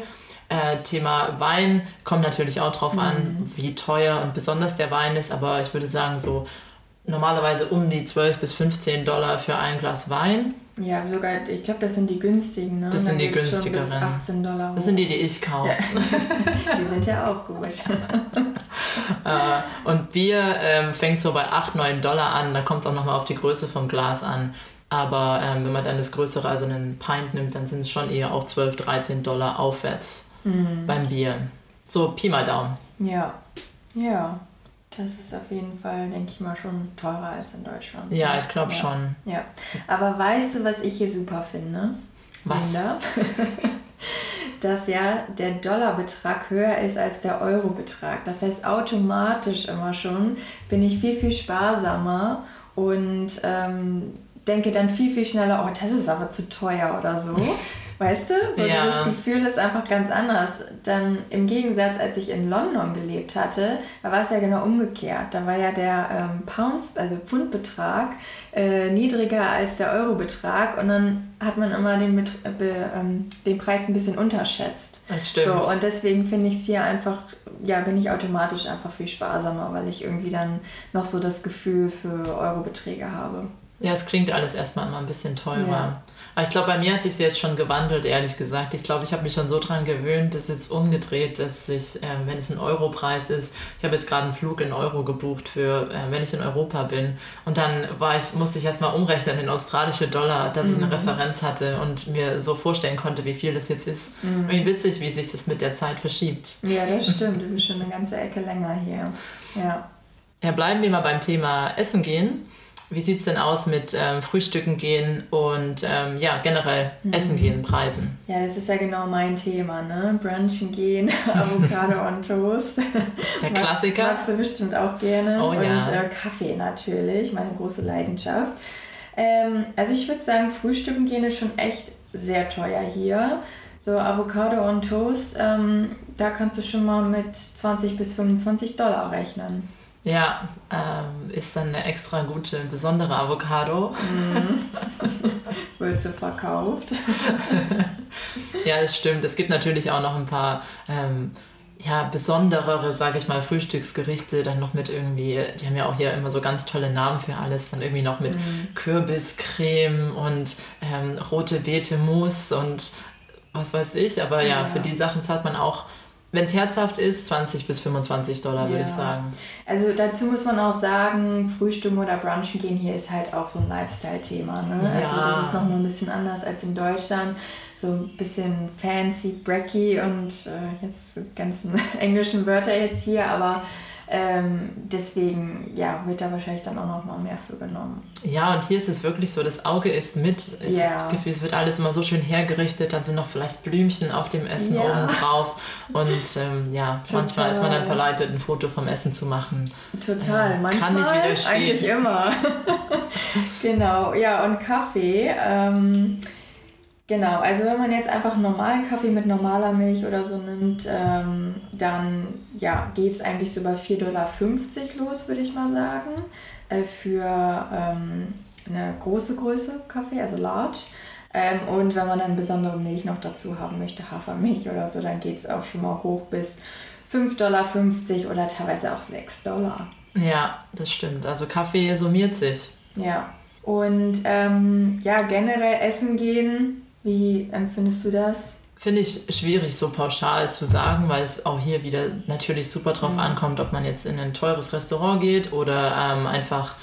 Äh, Thema Wein kommt natürlich auch drauf mhm. an, wie teuer und besonders der Wein ist, aber ich würde sagen, so normalerweise um die 12 bis 15 Dollar für ein Glas Wein. Ja, sogar, ich glaube, das sind die günstigen, ne? Das sind die günstigeren. Bis 18 Dollar. Das sind die, die ich kaufe. Ja. die sind ja auch gut. äh, und Bier ähm, fängt so bei 8, 9 Dollar an. Da kommt es auch nochmal auf die Größe vom Glas an. Aber ähm, wenn man dann das größere, also einen Pint nimmt, dann sind es schon eher auch 12, 13 Dollar aufwärts mhm. beim Bier. So Pi mal Daumen. Ja, ja. Das ist auf jeden Fall, denke ich mal, schon teurer als in Deutschland. Ja, ich glaube ja. schon. Ja. Aber weißt du, was ich hier super finde? Was? Dass ja der Dollarbetrag höher ist als der Eurobetrag. Das heißt, automatisch immer schon bin ich viel, viel sparsamer und ähm, denke dann viel, viel schneller, oh, das ist aber zu teuer oder so. Weißt du? So ja. dieses Gefühl ist einfach ganz anders. Dann im Gegensatz, als ich in London gelebt hatte, da war es ja genau umgekehrt. Da war ja der ähm, Pounds, also Pfundbetrag, äh, niedriger als der Eurobetrag und dann hat man immer den, Bet ähm, den Preis ein bisschen unterschätzt. Das stimmt. So, und deswegen finde ich es hier einfach, ja, bin ich automatisch einfach viel sparsamer, weil ich irgendwie dann noch so das Gefühl für Eurobeträge habe. Ja, es klingt alles erstmal immer ein bisschen teurer. Ja. Aber ich glaube, bei mir hat sich jetzt schon gewandelt, ehrlich gesagt. Ich glaube, ich habe mich schon so dran gewöhnt, dass jetzt umgedreht, dass ich, äh, wenn es ein Europreis ist, ich habe jetzt gerade einen Flug in Euro gebucht für, äh, wenn ich in Europa bin. Und dann war ich, musste ich erstmal umrechnen in australische Dollar, dass ich eine mhm. Referenz hatte und mir so vorstellen konnte, wie viel das jetzt ist. Mhm. Wie witzig, wie sich das mit der Zeit verschiebt. Ja, das stimmt. Du bist schon eine ganze Ecke länger hier. Ja. Ja, bleiben wir mal beim Thema Essen gehen. Wie sieht es denn aus mit ähm, Frühstücken gehen und ähm, ja, generell mhm. Essen gehen, Preisen? Ja, das ist ja genau mein Thema, ne? Brunchen gehen, Avocado und Toast. Der Klassiker. Magst du bestimmt auch gerne. Oh, und ja. äh, Kaffee natürlich, meine große Leidenschaft. Ähm, also ich würde sagen, Frühstücken gehen ist schon echt sehr teuer hier. So Avocado on Toast, ähm, da kannst du schon mal mit 20 bis 25 Dollar rechnen. Ja, ähm, ist dann eine extra gute, besondere Avocado. Mhm. Wird sie verkauft. ja, das stimmt. Es gibt natürlich auch noch ein paar ähm, ja, besonderere, sage ich mal, Frühstücksgerichte, dann noch mit irgendwie, die haben ja auch hier immer so ganz tolle Namen für alles, dann irgendwie noch mit mhm. Kürbiscreme und ähm, rote Beete Mousse und was weiß ich. Aber ja, ja, für die Sachen zahlt man auch wenn es herzhaft ist, 20 bis 25 Dollar, ja. würde ich sagen. Also dazu muss man auch sagen, Frühstück oder Brunchen gehen hier ist halt auch so ein Lifestyle-Thema. Ne? Ja. Also das ist nochmal ein bisschen anders als in Deutschland. So ein bisschen fancy, brecky und äh, jetzt die ganzen englischen Wörter jetzt hier, aber ähm, deswegen ja, wird da wahrscheinlich dann auch noch mal mehr für genommen. Ja, und hier ist es wirklich so, das Auge ist mit. Ich ja. habe das Gefühl, es wird alles immer so schön hergerichtet, dann sind noch vielleicht Blümchen auf dem Essen ja. oben drauf. Und ähm, ja, Total. manchmal ist man dann verleitet, ein Foto vom Essen zu machen. Total, äh, manchmal kann nicht widerstehen. eigentlich immer. genau, ja, und Kaffee. Ähm, Genau, also wenn man jetzt einfach einen normalen Kaffee mit normaler Milch oder so nimmt, ähm, dann ja, geht es eigentlich so bei 4,50 Dollar los, würde ich mal sagen, äh, für ähm, eine große Größe Kaffee, also large. Ähm, und wenn man dann besondere Milch noch dazu haben möchte, Hafermilch oder so, dann geht es auch schon mal hoch bis 5,50 Dollar oder teilweise auch 6 Dollar. Ja, das stimmt. Also Kaffee summiert sich. Ja. Und ähm, ja, generell essen gehen wie empfindest du das? Finde ich schwierig so pauschal zu sagen, weil es auch hier wieder natürlich super drauf mhm. ankommt, ob man jetzt in ein teures Restaurant geht oder ähm, einfach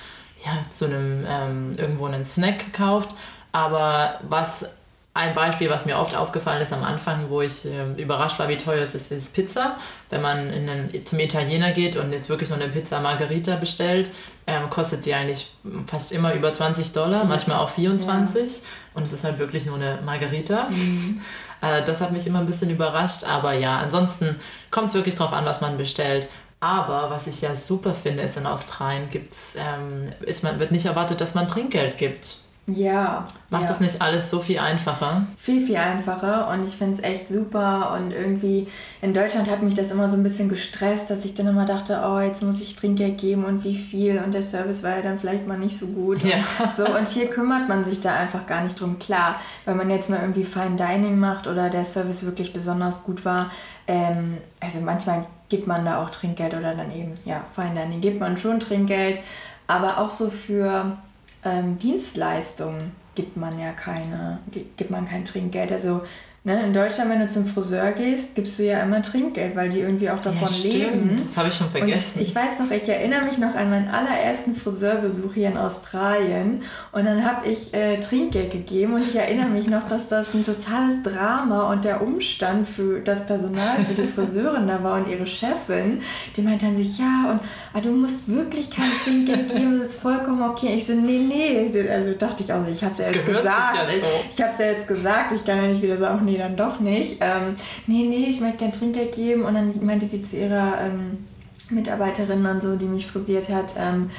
ja, zu einem ähm, irgendwo einen Snack kauft. Aber was ein Beispiel, was mir oft aufgefallen ist am Anfang, wo ich äh, überrascht war, wie teuer es ist, ist Pizza. Wenn man in einen, zum Italiener geht und jetzt wirklich nur eine Pizza Margarita bestellt, ähm, kostet sie eigentlich fast immer über 20 Dollar, manchmal auch 24. Ja. Und es ist halt wirklich nur eine Margarita. Mhm. Äh, das hat mich immer ein bisschen überrascht. Aber ja, ansonsten kommt es wirklich drauf an, was man bestellt. Aber was ich ja super finde, ist in Australien gibt's, ähm, ist man, wird nicht erwartet, dass man Trinkgeld gibt. Ja. Macht ja. das nicht alles so viel einfacher? Viel, viel einfacher und ich finde es echt super und irgendwie in Deutschland hat mich das immer so ein bisschen gestresst, dass ich dann immer dachte, oh, jetzt muss ich Trinkgeld geben und wie viel und der Service war ja dann vielleicht mal nicht so gut. Ja. Und so, und hier kümmert man sich da einfach gar nicht drum. Klar, wenn man jetzt mal irgendwie Fine Dining macht oder der Service wirklich besonders gut war, ähm, also manchmal gibt man da auch Trinkgeld oder dann eben, ja, Fine Dining gibt man schon Trinkgeld, aber auch so für ähm, Dienstleistungen gibt man ja keine, gibt man kein Trinkgeld. Also Ne, in Deutschland, wenn du zum Friseur gehst, gibst du ja immer Trinkgeld, weil die irgendwie auch davon ja, leben. Das habe ich schon vergessen. Und ich weiß noch, ich erinnere mich noch an meinen allerersten Friseurbesuch hier in Australien und dann habe ich äh, Trinkgeld gegeben und ich erinnere mich noch, dass das ein totales Drama und der Umstand für das Personal, für die Friseurin da war und ihre Chefin, die meinte dann sich, ja, und ah, du musst wirklich kein Trinkgeld geben, das ist vollkommen okay. Ich so, nee, nee. Also dachte ich auch, ich habe es ja jetzt gesagt. Ja so. Ich habe es ja jetzt gesagt, ich kann ja nicht wieder sagen, nee, dann doch nicht. Ähm, nee, nee, ich möchte gerne Trinkgeld geben. Und dann meinte sie zu ihrer ähm, Mitarbeiterin dann so, die mich frisiert hat, ähm,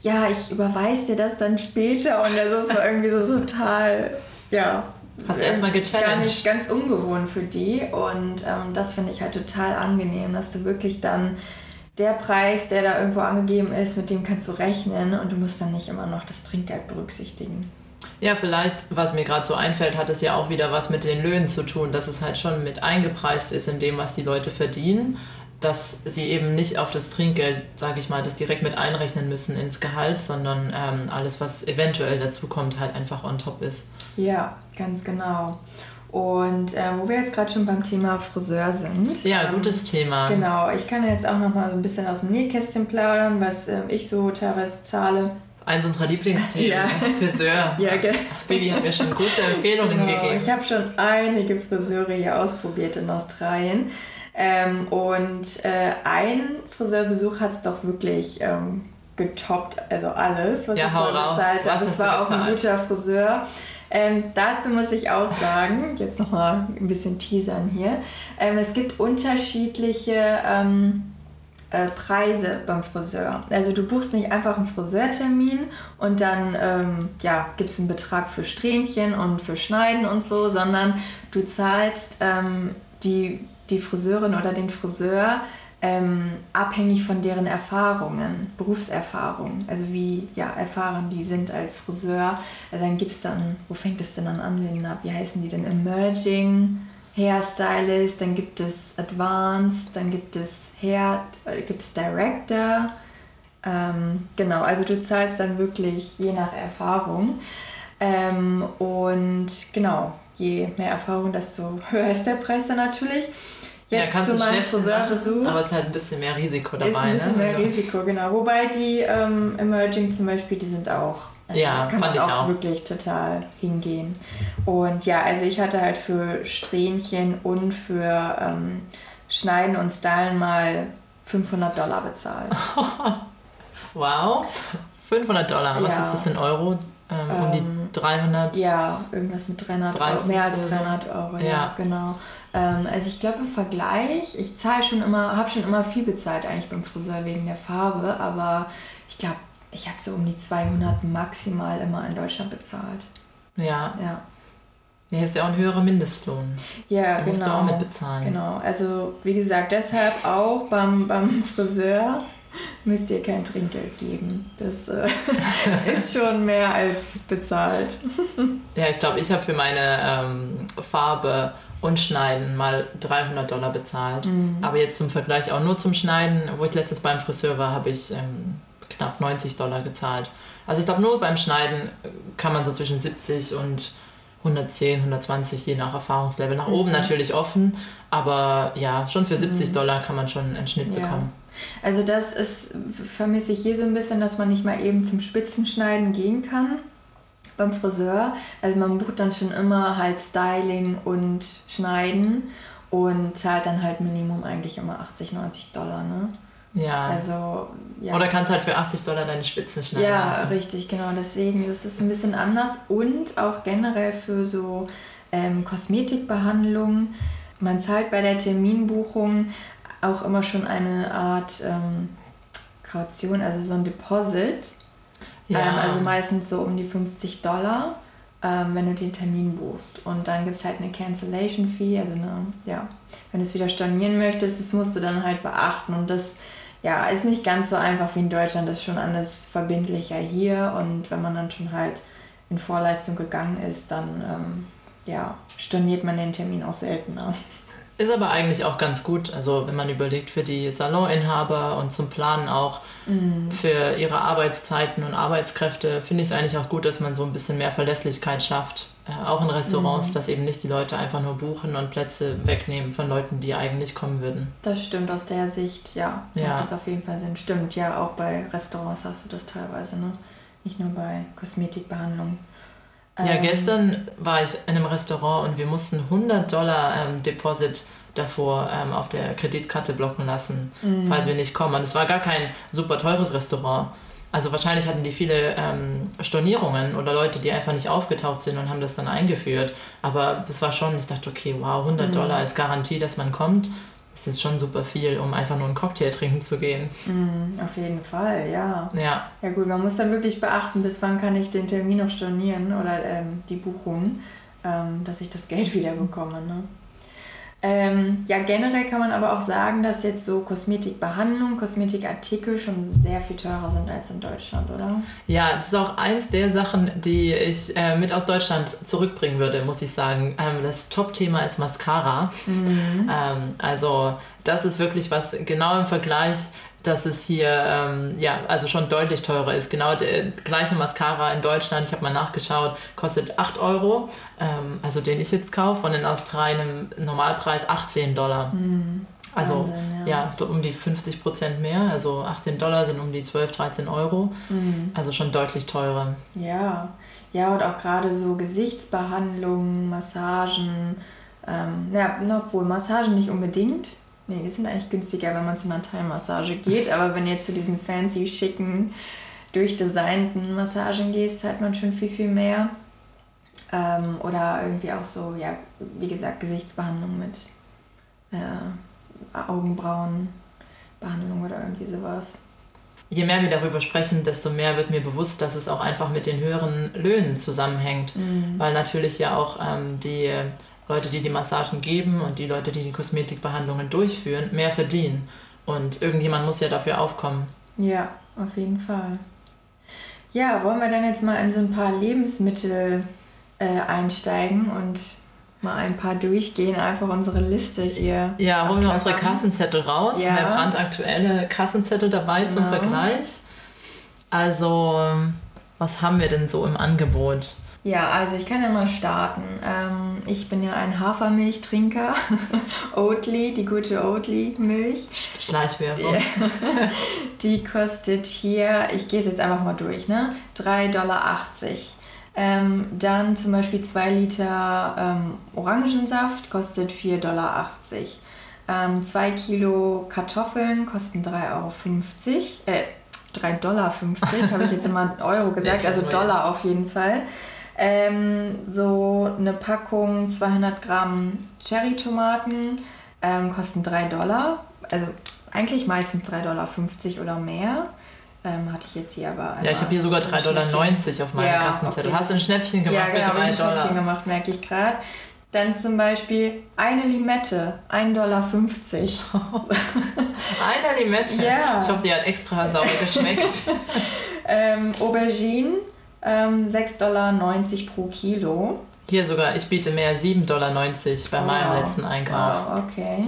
ja, ich überweise dir das dann später. Und das war irgendwie so total, ja. Hast du erstmal gechallenged? Gar nicht ganz ungewohnt für die. Und ähm, das finde ich halt total angenehm, dass du wirklich dann der Preis, der da irgendwo angegeben ist, mit dem kannst du rechnen und du musst dann nicht immer noch das Trinkgeld berücksichtigen. Ja, vielleicht, was mir gerade so einfällt, hat es ja auch wieder was mit den Löhnen zu tun, dass es halt schon mit eingepreist ist in dem, was die Leute verdienen, dass sie eben nicht auf das Trinkgeld, sage ich mal, das direkt mit einrechnen müssen ins Gehalt, sondern ähm, alles, was eventuell dazu kommt, halt einfach on top ist. Ja, ganz genau. Und äh, wo wir jetzt gerade schon beim Thema Friseur sind. Ja, ähm, gutes Thema. Genau, ich kann jetzt auch noch mal so ein bisschen aus dem Nähkästchen plaudern, was äh, ich so teilweise zahle eins unserer Lieblingsthemen, ja. Friseur. Ja, genau. Baby hat mir schon gute Empfehlungen genau. gegeben. Ich habe schon einige Friseure hier ausprobiert in Australien. Ähm, und äh, ein Friseurbesuch hat es doch wirklich ähm, getoppt, also alles, was ja, ich vorher bezahlt habe. Das war auch ein guter Friseur. Ähm, dazu muss ich auch sagen, jetzt nochmal ein bisschen teasern hier, ähm, es gibt unterschiedliche ähm, äh, Preise beim Friseur. Also du buchst nicht einfach einen Friseurtermin und dann ähm, ja, gibt es einen Betrag für Strähnchen und für Schneiden und so, sondern du zahlst ähm, die, die Friseurin oder den Friseur ähm, abhängig von deren Erfahrungen, Berufserfahrung, also wie ja, erfahren die sind als Friseur. Also dann gibt es dann, wo fängt es denn dann an, Linda? Wie heißen die denn? Emerging Hairstylist, dann gibt es Advanced, dann gibt es Hair, äh, gibt es Director. Ähm, genau, also du zahlst dann wirklich je nach Erfahrung. Ähm, und genau, je mehr Erfahrung, desto höher ist der Preis dann natürlich. Jetzt ja, kannst zu meinem Friseurbesuch. Aber es ist halt ein bisschen mehr Risiko dabei. Ist ein bisschen ne? mehr Risiko, genau. Wobei die ähm, Emerging zum Beispiel, die sind auch. Also ja, kann man auch, auch wirklich total hingehen. Und ja, also ich hatte halt für Strähnchen und für ähm, Schneiden und Stylen mal 500 Dollar bezahlt. wow, 500 Dollar. Was ja. ist das in Euro? Ähm, um die 300? Ähm, ja, irgendwas mit 300 Euro. Mehr als 300 Euro, ja, ja genau. Ähm, also ich glaube im Vergleich, ich zahle schon immer, habe schon immer viel bezahlt eigentlich beim Friseur wegen der Farbe, aber ich glaube, ich habe so um die 200 maximal immer in Deutschland bezahlt. Ja. Ja. Ja, ist ja auch ein höherer Mindestlohn. Ja, da genau. Musst du auch mit bezahlen. Genau, also wie gesagt, deshalb auch beim, beim Friseur müsst ihr kein Trinkgeld geben. Das äh, ist schon mehr als bezahlt. ja, ich glaube, ich habe für meine ähm, Farbe und Schneiden mal 300 Dollar bezahlt. Mhm. Aber jetzt zum Vergleich auch nur zum Schneiden, wo ich letztens beim Friseur war, habe ich ähm, knapp 90 Dollar gezahlt. Also ich glaube, nur beim Schneiden kann man so zwischen 70 und 110, 120, je nach Erfahrungslevel. Nach mhm. oben natürlich offen, aber ja, schon für 70 mhm. Dollar kann man schon einen Schnitt ja. bekommen. Also das ist, vermisse ich hier so ein bisschen, dass man nicht mal eben zum Spitzenschneiden gehen kann beim Friseur. Also man bucht dann schon immer halt Styling und Schneiden und zahlt dann halt Minimum eigentlich immer 80, 90 Dollar, ne? Ja. Also, ja. Oder kannst halt für 80 Dollar deine Spitzen schneiden. Ja, lassen. richtig, genau. Deswegen das ist es ein bisschen anders und auch generell für so ähm, Kosmetikbehandlungen. Man zahlt bei der Terminbuchung auch immer schon eine Art ähm, Kaution, also so ein Deposit. Ja. Ähm, also meistens so um die 50 Dollar, ähm, wenn du den Termin buchst. Und dann gibt es halt eine Cancellation Fee, also eine, ja, wenn du es wieder stornieren möchtest, das musst du dann halt beachten. Und das ja, ist nicht ganz so einfach wie in Deutschland, das ist schon alles verbindlicher hier. Und wenn man dann schon halt in Vorleistung gegangen ist, dann ähm, ja, storniert man den Termin auch seltener. Ist aber eigentlich auch ganz gut, also wenn man überlegt für die Saloninhaber und zum Planen auch mhm. für ihre Arbeitszeiten und Arbeitskräfte, finde ich es eigentlich auch gut, dass man so ein bisschen mehr Verlässlichkeit schafft. Äh, auch in Restaurants, mhm. dass eben nicht die Leute einfach nur buchen und Plätze wegnehmen von Leuten, die eigentlich kommen würden. Das stimmt aus der Sicht, ja. ja. Macht das auf jeden Fall Sinn. Stimmt, ja, auch bei Restaurants hast du das teilweise, ne? Nicht nur bei Kosmetikbehandlungen. Ja, ähm, gestern war ich in einem Restaurant und wir mussten 100 Dollar ähm, Deposit davor ähm, auf der Kreditkarte blocken lassen, mhm. falls wir nicht kommen. Und es war gar kein super teures Restaurant. Also wahrscheinlich hatten die viele ähm, Stornierungen oder Leute, die einfach nicht aufgetaucht sind und haben das dann eingeführt. Aber es war schon, ich dachte, okay, wow, 100 mhm. Dollar als Garantie, dass man kommt. Das ist schon super viel, um einfach nur einen Cocktail trinken zu gehen. Mhm, auf jeden Fall, ja. Ja. Ja gut, man muss dann wirklich beachten, bis wann kann ich den Termin noch stornieren oder ähm, die Buchung, ähm, dass ich das Geld wieder bekomme. Ne? Ähm, ja, generell kann man aber auch sagen, dass jetzt so Kosmetikbehandlung, Kosmetikartikel schon sehr viel teurer sind als in Deutschland, oder? Ja, das ist auch eins der Sachen, die ich äh, mit aus Deutschland zurückbringen würde, muss ich sagen. Ähm, das Top-Thema ist Mascara. Mhm. Ähm, also das ist wirklich was genau im Vergleich dass es hier ähm, ja also schon deutlich teurer ist. Genau der gleiche Mascara in Deutschland, ich habe mal nachgeschaut, kostet 8 Euro, ähm, also den ich jetzt kaufe, und in Australien im Normalpreis 18 Dollar. Mhm. Also Wahnsinn, ja. ja. um die 50 Prozent mehr. Also 18 Dollar sind um die 12, 13 Euro. Mhm. Also schon deutlich teurer. Ja, ja und auch gerade so Gesichtsbehandlungen, Massagen. Ähm, ja, obwohl Massagen nicht unbedingt. Nee, die sind eigentlich günstiger, wenn man zu einer Thai-Massage geht. Aber wenn du jetzt zu diesen fancy, schicken, durchdesignten Massagen gehst, zahlt man schon viel, viel mehr. Ähm, oder irgendwie auch so, ja, wie gesagt, Gesichtsbehandlung mit äh, Augenbrauen, Behandlung oder irgendwie sowas. Je mehr wir darüber sprechen, desto mehr wird mir bewusst, dass es auch einfach mit den höheren Löhnen zusammenhängt. Mhm. Weil natürlich ja auch ähm, die Leute, die die Massagen geben und die Leute, die die Kosmetikbehandlungen durchführen, mehr verdienen. Und irgendjemand muss ja dafür aufkommen. Ja, auf jeden Fall. Ja, wollen wir dann jetzt mal in so ein paar Lebensmittel äh, einsteigen und mal ein paar durchgehen, einfach unsere Liste hier. Ja, holen wir unsere Kassenzettel raus. Ja. Wir haben brandaktuelle Kassenzettel dabei genau. zum Vergleich. Also, was haben wir denn so im Angebot? Ja, also ich kann ja mal starten. Ähm, ich bin ja ein Hafermilchtrinker. Oatly, die gute Oatly-Milch. Schleichwerbung. Die, die kostet hier, ich gehe es jetzt einfach mal durch, ne? 3,80 Dollar. Ähm, dann zum Beispiel 2 Liter ähm, Orangensaft kostet 4,80 Dollar. Ähm, 2 Kilo Kartoffeln kosten 3,50 Euro. Äh, 3,50 Dollar, habe ich jetzt immer Euro gesagt, also Dollar auf jeden Fall. Ähm, so eine Packung 200 Gramm Cherry-Tomaten ähm, kosten 3 Dollar. Also eigentlich meistens 3,50 Dollar oder mehr. Ähm, hatte ich jetzt hier aber. Ja, ich habe hier sogar 3,90 Dollar auf meinem ja, Kassenzettel. Okay. Hast du ein Schnäppchen gemacht ja, genau, für 3 ein Dollar? Schnäppchen gemacht, merke ich gerade. Dann zum Beispiel eine Limette, 1,50 Dollar. eine Limette? Ja. Ich hoffe, die hat extra sauer geschmeckt. ähm, Aubergine, ähm, 6,90 Dollar pro Kilo. Hier sogar, ich biete mehr 7,90 Dollar bei oh, meinem letzten Einkauf. Wow, okay.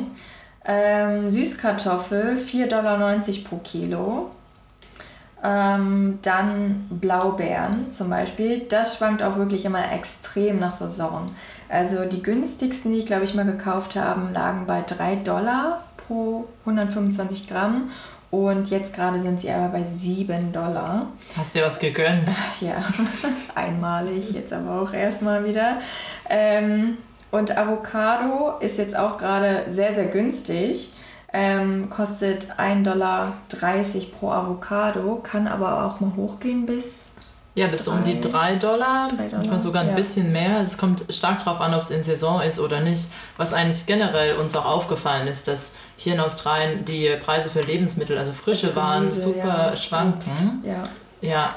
Ähm, Süßkartoffel 4,90 Dollar pro Kilo. Ähm, dann Blaubeeren zum Beispiel. Das schwankt auch wirklich immer extrem nach Saison. Also die günstigsten, die ich glaube ich mal gekauft habe, lagen bei 3 Dollar pro 125 Gramm und jetzt gerade sind sie aber bei 7 Dollar. Hast dir was gegönnt? Ja, einmalig, jetzt aber auch erstmal wieder. Ähm, und Avocado ist jetzt auch gerade sehr, sehr günstig. Ähm, kostet 1,30 Dollar pro Avocado, kann aber auch mal hochgehen bis ja, bis drei, um die 3 Dollar, 3 Dollar manchmal sogar ein ja. bisschen mehr. Es kommt stark darauf an, ob es in Saison ist oder nicht. Was eigentlich generell uns auch aufgefallen ist, dass hier in Australien die Preise für Lebensmittel, also frische also Waren, super ja. schwanken. Ja. ja.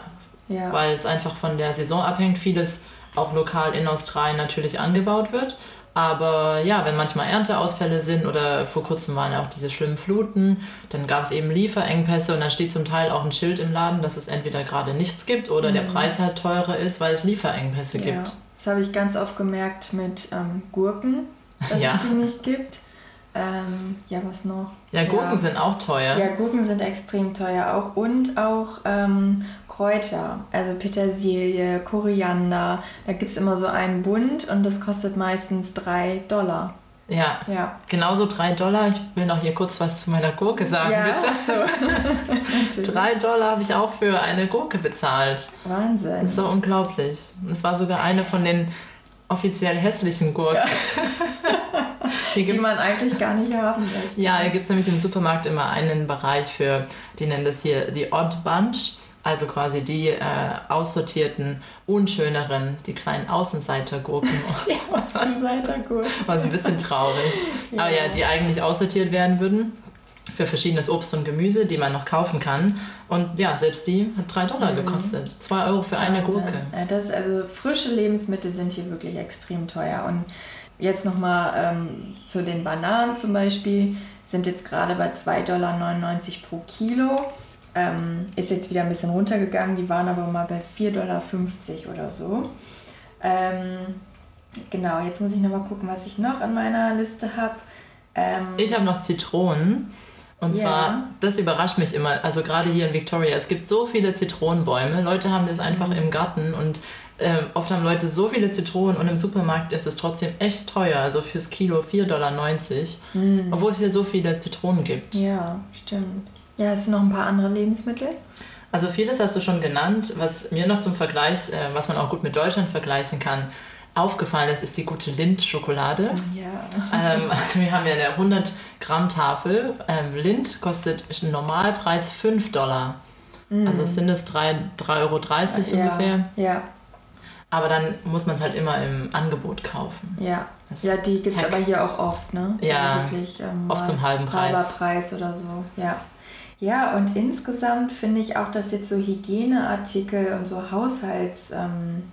Ja. Weil es einfach von der Saison abhängt. Vieles auch lokal in Australien natürlich angebaut wird. Aber ja, wenn manchmal Ernteausfälle sind oder vor kurzem waren ja auch diese schlimmen Fluten, dann gab es eben Lieferengpässe und dann steht zum Teil auch ein Schild im Laden, dass es entweder gerade nichts gibt oder mhm. der Preis halt teurer ist, weil es Lieferengpässe ja. gibt. Das habe ich ganz oft gemerkt mit ähm, Gurken, dass ja. es die nicht gibt. Ähm, ja, was noch? Ja, Gurken ja. sind auch teuer. Ja, Gurken sind extrem teuer auch. Und auch ähm, Kräuter, also Petersilie, Koriander. Da gibt es immer so einen Bund und das kostet meistens 3 Dollar. Ja, ja. genauso 3 Dollar. Ich will noch hier kurz was zu meiner Gurke sagen, ja, bitte. So. 3 Dollar habe ich auch für eine Gurke bezahlt. Wahnsinn. Das ist doch unglaublich. Es war sogar eine von den offiziell hässlichen Gurken. die man eigentlich gar nicht haben möchte. Ja, hier gibt es nämlich im Supermarkt immer einen Bereich für, die nennen das hier die Odd Bunch. Also quasi die äh, aussortierten, unschöneren, die kleinen Außenseitergurken. Die Außenseitergurken. Was ein bisschen traurig. Ja. Aber ja, die eigentlich aussortiert werden würden für verschiedenes Obst und Gemüse, die man noch kaufen kann. Und ja, selbst die hat 3 Dollar mhm. gekostet. 2 Euro für eine Gurke. Ja, das, also frische Lebensmittel sind hier wirklich extrem teuer. Und jetzt nochmal ähm, zu den Bananen zum Beispiel, sind jetzt gerade bei 2,99 Dollar pro Kilo. Ähm, ist jetzt wieder ein bisschen runtergegangen, die waren aber mal bei 4,50 Dollar oder so. Ähm, genau, jetzt muss ich nochmal gucken, was ich noch an meiner Liste habe. Ähm, ich habe noch Zitronen. Und yeah. zwar, das überrascht mich immer, also gerade hier in Victoria, es gibt so viele Zitronenbäume, Leute haben das einfach mhm. im Garten und ähm, oft haben Leute so viele Zitronen und im Supermarkt ist es trotzdem echt teuer, also fürs Kilo 4,90 Dollar, mhm. obwohl es hier so viele Zitronen gibt. Ja, stimmt. Ja, hast du noch ein paar andere Lebensmittel? Also vieles hast du schon genannt, was mir noch zum Vergleich, äh, was man auch gut mit Deutschland vergleichen kann, aufgefallen ist, ist die gute Lindt-Schokolade. Ja. Ähm, also wir haben ja eine 100 Gramm Tafel. Ähm, Lindt kostet im Normalpreis 5 Dollar. Mhm. Also sind es 3,30 Euro ja. ungefähr. Ja. Aber dann muss man es halt immer im Angebot kaufen. Ja, ja die gibt es aber hier auch oft, ne? Ja, also wirklich, ähm, oft zum halben Preis. Halber Preis oder so, ja. Ja, und insgesamt finde ich auch, dass jetzt so Hygieneartikel und so Haushaltssachen,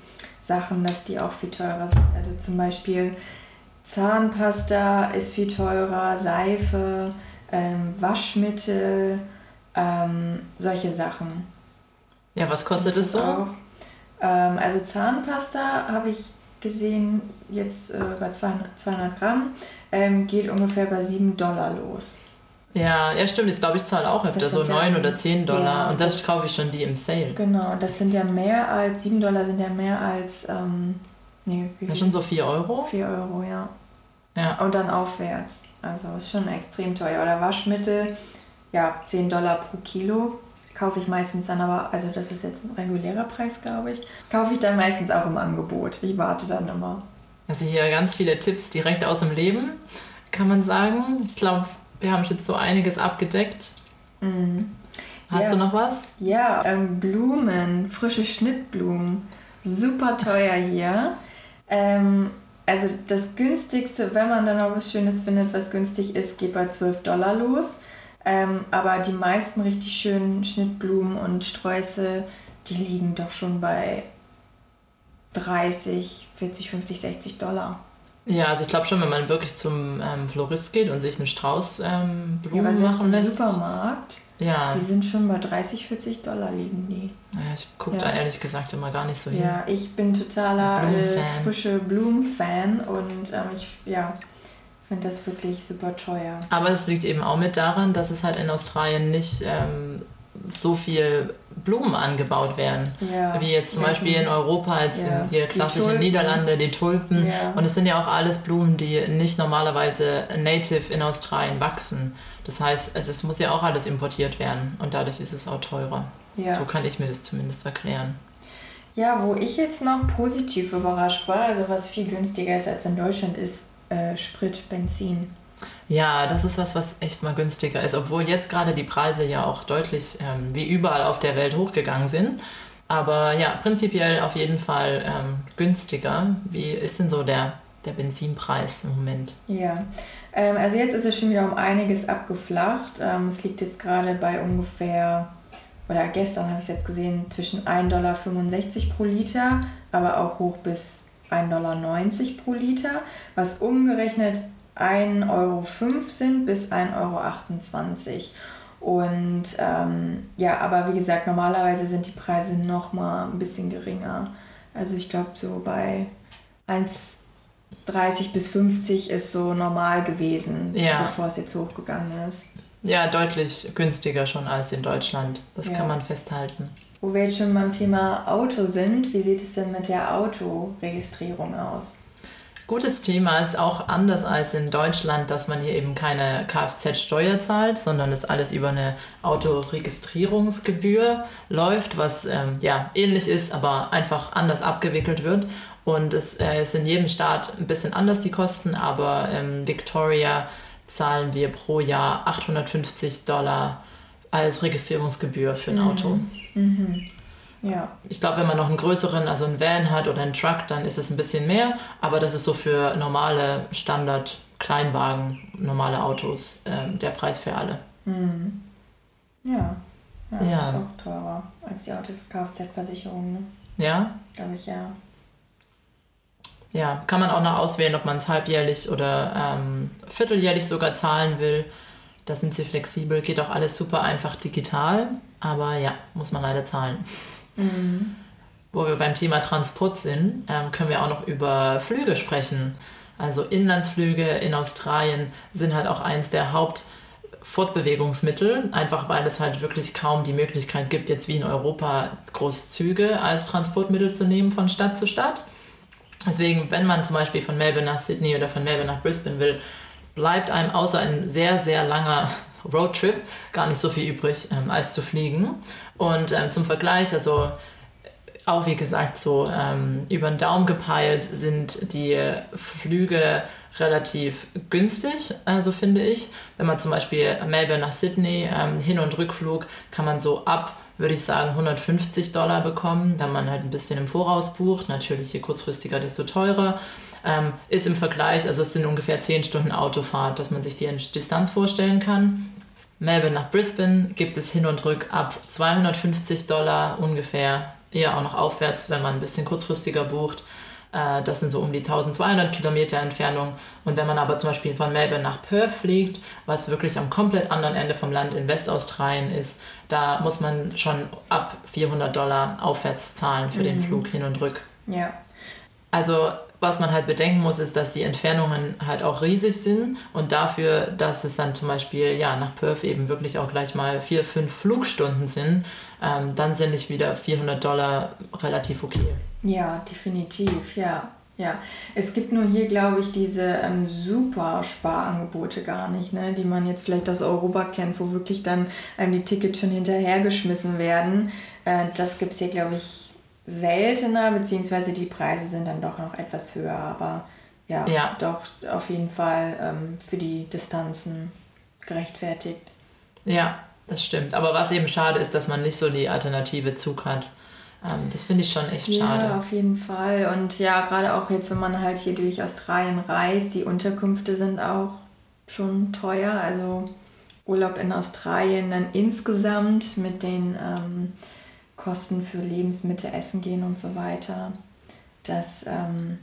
ähm, dass die auch viel teurer sind. Also zum Beispiel Zahnpasta ist viel teurer, Seife, ähm, Waschmittel, ähm, solche Sachen. Ja, was kostet es so? Auch, ähm, also Zahnpasta habe ich gesehen, jetzt äh, bei 200, 200 Gramm, ähm, geht ungefähr bei 7 Dollar los. Ja, ja stimmt. Ich glaube, ich zahle auch öfter so 9 ja, oder 10 Dollar. Ja, und das, das kaufe ich schon die im Sale. Genau, das sind ja mehr als, 7 Dollar sind ja mehr als, ähm, nee, wie viel? Ja, schon so 4 Euro? 4 Euro, ja. Ja. Und dann aufwärts. Also ist schon extrem teuer. Oder Waschmittel, ja, 10 Dollar pro Kilo. Kaufe ich meistens dann aber, also das ist jetzt ein regulärer Preis, glaube ich, kaufe ich dann meistens auch im Angebot. Ich warte dann immer. Also hier ganz viele Tipps direkt aus dem Leben, kann man sagen. Ich glaube, wir haben jetzt so einiges abgedeckt. Mhm. Hast ja. du noch was? Ja, ähm, Blumen, frische Schnittblumen. Super teuer hier. Ähm, also das günstigste, wenn man dann auch was Schönes findet, was günstig ist, geht bei 12 Dollar los. Ähm, aber die meisten richtig schönen Schnittblumen und Sträuße, die liegen doch schon bei 30, 40, 50, 60 Dollar. Ja, also ich glaube schon, wenn man wirklich zum ähm, Florist geht und sich einen Strauß ähm, Blumen ja, machen lässt. Im Supermarkt, ja. die sind schon bei 30, 40 Dollar liegen die. Ja, ich gucke ja. da ehrlich gesagt immer gar nicht so hin. Ja, ich bin totaler äh, frische Blumenfan und ähm, ich, ja, finde das wirklich super teuer. Aber es liegt eben auch mit daran, dass es halt in Australien nicht ähm, so viel Blumen angebaut werden. Ja, wie jetzt zum Beispiel in Europa als ja, die klassischen die Niederlande, die Tulpen. Ja. Und es sind ja auch alles Blumen, die nicht normalerweise native in Australien wachsen. Das heißt, das muss ja auch alles importiert werden und dadurch ist es auch teurer. So kann ich mir das zumindest erklären. Ja, wo ich jetzt noch positiv überrascht war, also was viel günstiger ist als in Deutschland, ist äh, Sprit, Benzin. Ja, das ist was, was echt mal günstiger ist, obwohl jetzt gerade die Preise ja auch deutlich ähm, wie überall auf der Welt hochgegangen sind. Aber ja, prinzipiell auf jeden Fall ähm, günstiger. Wie ist denn so der, der Benzinpreis im Moment? Ja, ähm, also jetzt ist es schon wieder um einiges abgeflacht. Ähm, es liegt jetzt gerade bei ungefähr, oder gestern habe ich es jetzt gesehen, zwischen 1,65 Dollar pro Liter, aber auch hoch bis 1,90 Dollar pro Liter, was umgerechnet 1,05 Euro sind bis 1,28 Euro. Und ähm, ja, aber wie gesagt, normalerweise sind die Preise noch mal ein bisschen geringer. Also ich glaube so bei 1,30 bis 50 ist so normal gewesen, ja. bevor es jetzt hochgegangen ist. Ja, deutlich günstiger schon als in Deutschland. Das ja. kann man festhalten. Wo wir jetzt schon beim Thema Auto sind, wie sieht es denn mit der Autoregistrierung aus? Gutes Thema ist auch anders als in Deutschland, dass man hier eben keine Kfz-Steuer zahlt, sondern es alles über eine Autoregistrierungsgebühr läuft, was ähm, ja ähnlich ist, aber einfach anders abgewickelt wird. Und es äh, ist in jedem Staat ein bisschen anders die Kosten, aber in Victoria zahlen wir pro Jahr 850 Dollar als Registrierungsgebühr für ein mhm. Auto. Mhm. Ja. Ich glaube, wenn man noch einen größeren, also einen Van hat oder einen Truck, dann ist es ein bisschen mehr, aber das ist so für normale Standard Kleinwagen, normale Autos, äh, der Preis für alle. Mhm. Ja. ja. Ja, ist auch teurer als die Auto-Kfz-Versicherung, ne? Ja? Glaube ich, ja. Ja, kann man auch noch auswählen, ob man es halbjährlich oder ähm, vierteljährlich sogar zahlen will. Da sind sie flexibel, geht auch alles super einfach digital, aber ja, muss man leider zahlen. Mhm. Wo wir beim Thema Transport sind, ähm, können wir auch noch über Flüge sprechen. Also Inlandsflüge in Australien sind halt auch eins der Hauptfortbewegungsmittel, einfach weil es halt wirklich kaum die Möglichkeit gibt, jetzt wie in Europa Großzüge als Transportmittel zu nehmen von Stadt zu Stadt. Deswegen, wenn man zum Beispiel von Melbourne nach Sydney oder von Melbourne nach Brisbane will, bleibt einem außer ein sehr, sehr langer Roadtrip gar nicht so viel übrig, ähm, als zu fliegen. Und ähm, zum Vergleich, also auch wie gesagt, so ähm, über den Daumen gepeilt sind die Flüge relativ günstig, also finde ich. Wenn man zum Beispiel Melbourne nach Sydney, ähm, Hin- und Rückflug, kann man so ab, würde ich sagen, 150 Dollar bekommen, wenn man halt ein bisschen im Voraus bucht. Natürlich je kurzfristiger, desto teurer. Ähm, ist im Vergleich, also es sind ungefähr 10 Stunden Autofahrt, dass man sich die Distanz vorstellen kann. Melbourne nach Brisbane gibt es hin und rück ab 250 Dollar ungefähr, eher auch noch aufwärts, wenn man ein bisschen kurzfristiger bucht. Äh, das sind so um die 1200 Kilometer Entfernung. Und wenn man aber zum Beispiel von Melbourne nach Perth fliegt, was wirklich am komplett anderen Ende vom Land in Westaustralien ist, da muss man schon ab 400 Dollar aufwärts zahlen für mhm. den Flug hin und rück. Ja. Also was man halt bedenken muss, ist, dass die Entfernungen halt auch riesig sind und dafür, dass es dann zum Beispiel ja, nach Perth eben wirklich auch gleich mal vier, fünf Flugstunden sind, ähm, dann sind ich wieder 400 Dollar relativ okay. Ja, definitiv, ja. Ja, es gibt nur hier, glaube ich, diese ähm, super Sparangebote gar nicht, ne? die man jetzt vielleicht aus Europa kennt, wo wirklich dann ähm, die Tickets schon hinterhergeschmissen werden. Äh, das gibt es hier, glaube ich, seltener, beziehungsweise die Preise sind dann doch noch etwas höher, aber ja, ja. doch auf jeden Fall ähm, für die Distanzen gerechtfertigt. Ja, das stimmt. Aber was eben schade ist, dass man nicht so die alternative Zug hat. Ähm, das finde ich schon echt schade. Ja, auf jeden Fall. Und ja, gerade auch jetzt, wenn man halt hier durch Australien reist, die Unterkünfte sind auch schon teuer. Also Urlaub in Australien dann insgesamt mit den ähm, Kosten für Lebensmittel, Essen gehen und so weiter. Das ähm,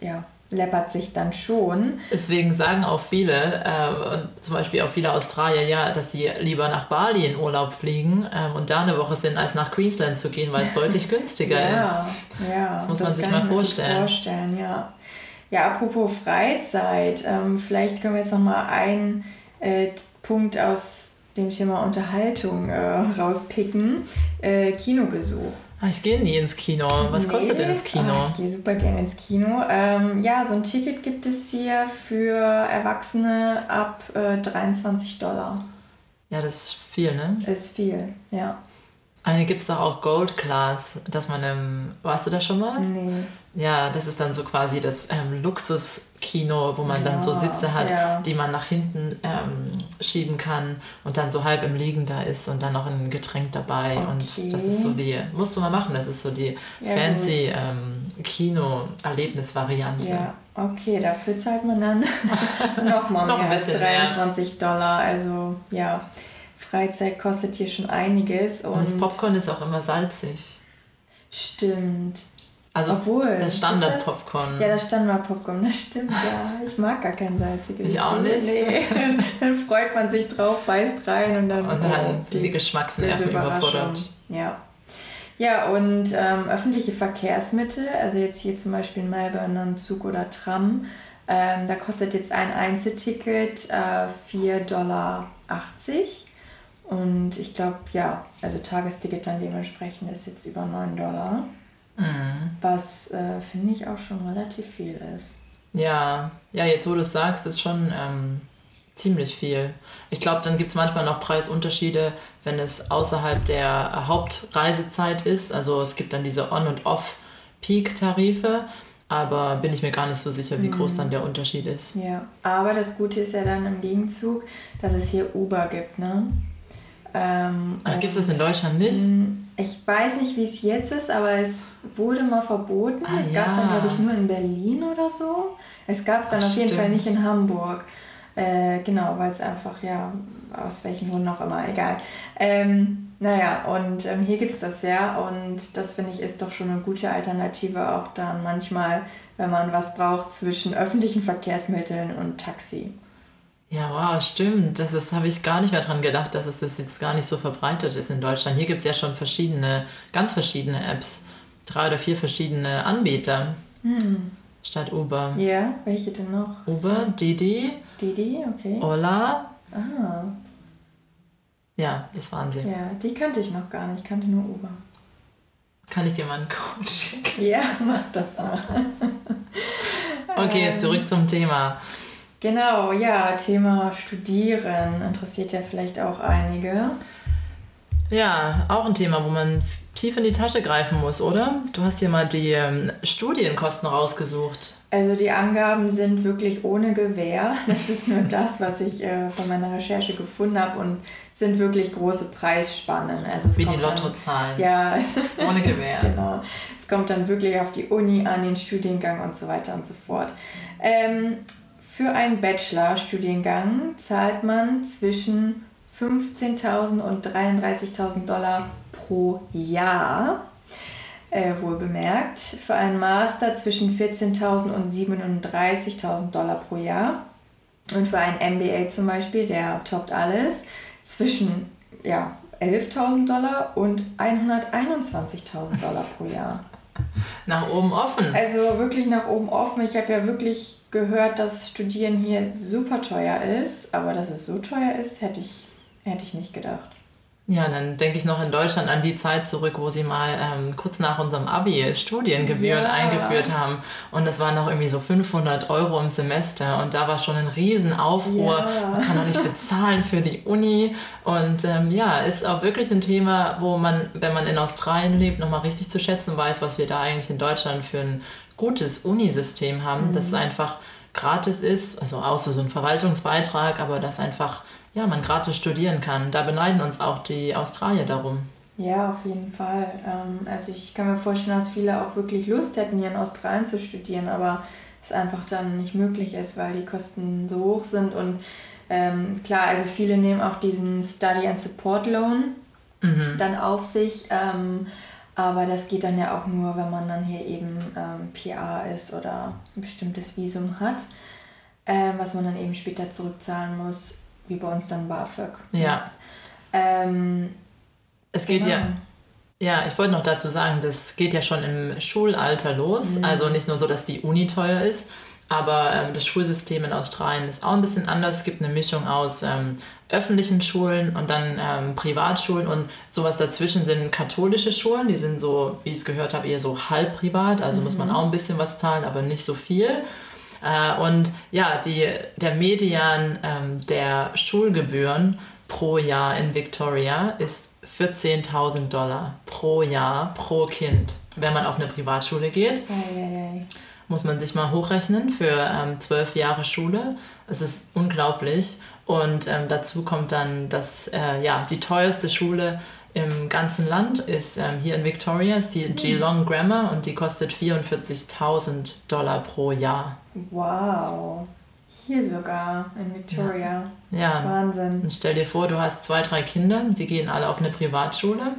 ja, läppert sich dann schon. Deswegen sagen auch viele, äh, zum Beispiel auch viele Australier, ja, dass sie lieber nach Bali in Urlaub fliegen ähm, und da eine Woche sind, als nach Queensland zu gehen, weil es deutlich günstiger ja, ist. Ja, das muss das man sich mal vorstellen. vorstellen ja. ja, apropos Freizeit, ähm, vielleicht können wir jetzt nochmal einen äh, Punkt aus dem Thema Unterhaltung äh, rauspicken. Äh, Kinobesuch. Ah, ich gehe nie ins Kino. Was nee. kostet denn das Kino? Ach, ich gehe super gerne ins Kino. Ähm, ja, so ein Ticket gibt es hier für Erwachsene ab äh, 23 Dollar. Ja, das ist viel, ne? Ist viel, ja. Eine gibt es doch auch Gold Class, dass man im. Warst du da schon mal? Nee. Ja, das ist dann so quasi das ähm, Luxuskino, wo man ja, dann so Sitze hat, ja. die man nach hinten ähm, schieben kann und dann so halb im Liegen da ist und dann noch ein Getränk dabei. Okay. Und das ist so die, musst du mal machen, das ist so die ja, fancy ähm, Kino-Erlebnisvariante. Ja, okay, dafür zahlt man dann nochmal noch mehr als 23 mehr. Dollar. Also ja. Freizeit kostet hier schon einiges. Und, und das Popcorn ist auch immer salzig. Stimmt. Also Obwohl, das Standard-Popcorn. Ja, das Standard-Popcorn, das stimmt, ja. Ich mag gar kein salziges. Ich auch nicht. Nee. dann freut man sich drauf, beißt rein und dann... Und dann oh, die, die Geschmacksnerven überfordert. Ja. Ja, und ähm, öffentliche Verkehrsmittel, also jetzt hier zum Beispiel in Melbourne ein Zug oder Tram, ähm, da kostet jetzt ein Einzelticket äh, 4,80 Dollar. Und ich glaube, ja, also Tagesticket dann dementsprechend ist jetzt über 9 Dollar. Mhm. Was äh, finde ich auch schon relativ viel ist. Ja, ja, jetzt wo du es sagst, ist schon ähm, ziemlich viel. Ich glaube, dann gibt es manchmal noch Preisunterschiede, wenn es außerhalb der Hauptreisezeit ist. Also es gibt dann diese On- und Off-Peak-Tarife. Aber bin ich mir gar nicht so sicher, wie groß mhm. dann der Unterschied ist. Ja, aber das Gute ist ja dann im Gegenzug, dass es hier Uber gibt, ne? Ähm, Ach, gibt es das in Deutschland nicht? Ich weiß nicht, wie es jetzt ist, aber es wurde mal verboten. Ah, es gab es ja. dann, glaube ich, nur in Berlin oder so. Es gab es dann Ach, auf jeden stimmt. Fall nicht in Hamburg. Äh, genau, weil es einfach, ja, aus welchen Gründen auch immer, egal. Ähm, naja, und ähm, hier gibt es das ja und das finde ich ist doch schon eine gute Alternative auch dann manchmal, wenn man was braucht zwischen öffentlichen Verkehrsmitteln und Taxi. Ja, wow, stimmt. Das ist, habe ich gar nicht mehr dran gedacht, dass es das jetzt gar nicht so verbreitet ist in Deutschland. Hier gibt es ja schon verschiedene, ganz verschiedene Apps. Drei oder vier verschiedene Anbieter. Hm. Statt Uber. Ja, welche denn noch? Uber, Didi. Didi, okay. Ola. Ah. Ja, das waren sie. Ja, die kannte ich noch gar nicht. Ich kannte nur Uber. Kann ich dir mal einen Code schicken? Ja, mach das mal. okay, zurück zum Thema. Genau, ja, Thema Studieren interessiert ja vielleicht auch einige. Ja, auch ein Thema, wo man tief in die Tasche greifen muss, oder? Du hast hier mal die ähm, Studienkosten rausgesucht. Also die Angaben sind wirklich ohne Gewähr. Das ist nur das, was ich äh, von meiner Recherche gefunden habe und sind wirklich große Preisspannen. Also Wie die Lottozahlen. Ja. Ohne Gewähr. genau. Es kommt dann wirklich auf die Uni an, den Studiengang und so weiter und so fort. Ähm, für einen Bachelor-Studiengang zahlt man zwischen 15.000 und 33.000 Dollar pro Jahr. Äh, wohl bemerkt. Für einen Master zwischen 14.000 und 37.000 Dollar pro Jahr. Und für einen MBA zum Beispiel, der toppt alles, zwischen ja, 11.000 Dollar und 121.000 Dollar pro Jahr. Nach oben offen. Also wirklich nach oben offen. Ich habe ja wirklich gehört, dass Studieren hier super teuer ist, aber dass es so teuer ist, hätte ich, hätte ich nicht gedacht. Ja, dann denke ich noch in Deutschland an die Zeit zurück, wo sie mal ähm, kurz nach unserem Abi Studiengebühren ja. eingeführt haben. Und das waren noch irgendwie so 500 Euro im Semester. Und da war schon ein Riesenaufruhr. Ja. Man kann doch nicht bezahlen für die Uni. Und ähm, ja, ist auch wirklich ein Thema, wo man, wenn man in Australien lebt, nochmal richtig zu schätzen weiß, was wir da eigentlich in Deutschland für ein gutes Unisystem haben. Mhm. Das einfach gratis ist, also außer so ein Verwaltungsbeitrag, aber das einfach ja, man gratis studieren kann. Da beneiden uns auch die Australier darum. Ja, auf jeden Fall. Ähm, also ich kann mir vorstellen, dass viele auch wirklich Lust hätten, hier in Australien zu studieren, aber es einfach dann nicht möglich ist, weil die Kosten so hoch sind. Und ähm, klar, also viele nehmen auch diesen Study and Support Loan mhm. dann auf sich. Ähm, aber das geht dann ja auch nur, wenn man dann hier eben ähm, PR ist oder ein bestimmtes Visum hat, äh, was man dann eben später zurückzahlen muss wie bei uns dann BAföG. Ja. Ähm, es geht genau. ja. Ja, ich wollte noch dazu sagen, das geht ja schon im Schulalter los. Mhm. Also nicht nur so, dass die Uni teuer ist, aber ähm, das Schulsystem in Australien ist auch ein bisschen anders. Es gibt eine Mischung aus ähm, öffentlichen Schulen und dann ähm, Privatschulen und sowas dazwischen sind katholische Schulen. Die sind so, wie ich es gehört habe, eher so halb privat. Also mhm. muss man auch ein bisschen was zahlen, aber nicht so viel. Äh, und ja, die, der Median ähm, der Schulgebühren pro Jahr in Victoria ist 14.000 Dollar pro Jahr pro Kind. Wenn man auf eine Privatschule geht, ei, ei, ei. muss man sich mal hochrechnen für ähm, zwölf Jahre Schule. Es ist unglaublich. Und ähm, dazu kommt dann, dass äh, ja, die teuerste Schule im ganzen Land ist ähm, hier in Victoria ist die hm. Geelong Grammar und die kostet 44.000 Dollar pro Jahr. Wow. Hier sogar in Victoria. Ja. ja. Wahnsinn. Und stell dir vor, du hast zwei, drei Kinder, die gehen alle auf eine Privatschule.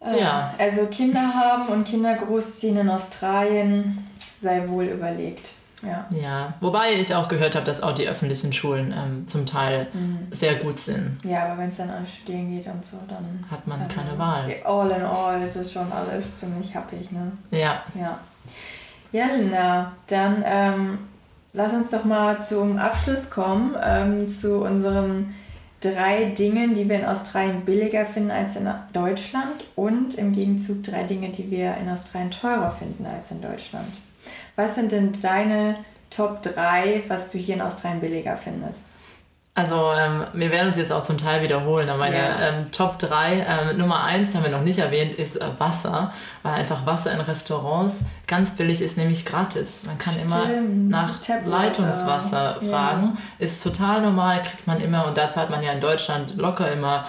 Äh, ja. Also Kinder haben und Kinder großziehen in Australien sei wohl überlegt. Ja. ja, wobei ich auch gehört habe, dass auch die öffentlichen Schulen ähm, zum Teil mhm. sehr gut sind. Ja, aber wenn es dann an Studieren geht und so, dann hat man also keine Wahl. All in all ist es schon alles ziemlich happig, ne? Ja. Ja, ja Linda, dann ähm, lass uns doch mal zum Abschluss kommen, ähm, zu unseren drei Dingen, die wir in Australien billiger finden als in Deutschland und im Gegenzug drei Dinge, die wir in Australien teurer finden als in Deutschland. Was sind denn deine Top 3, was du hier in Australien billiger findest? Also ähm, wir werden uns jetzt auch zum Teil wiederholen, aber meine yeah. ähm, Top 3, ähm, Nummer 1, haben wir noch nicht erwähnt, ist äh, Wasser, weil einfach Wasser in Restaurants ganz billig ist, nämlich gratis. Man kann Stimmt. immer nach Leitungswasser fragen. Ja. Ist total normal, kriegt man immer und da zahlt man ja in Deutschland locker immer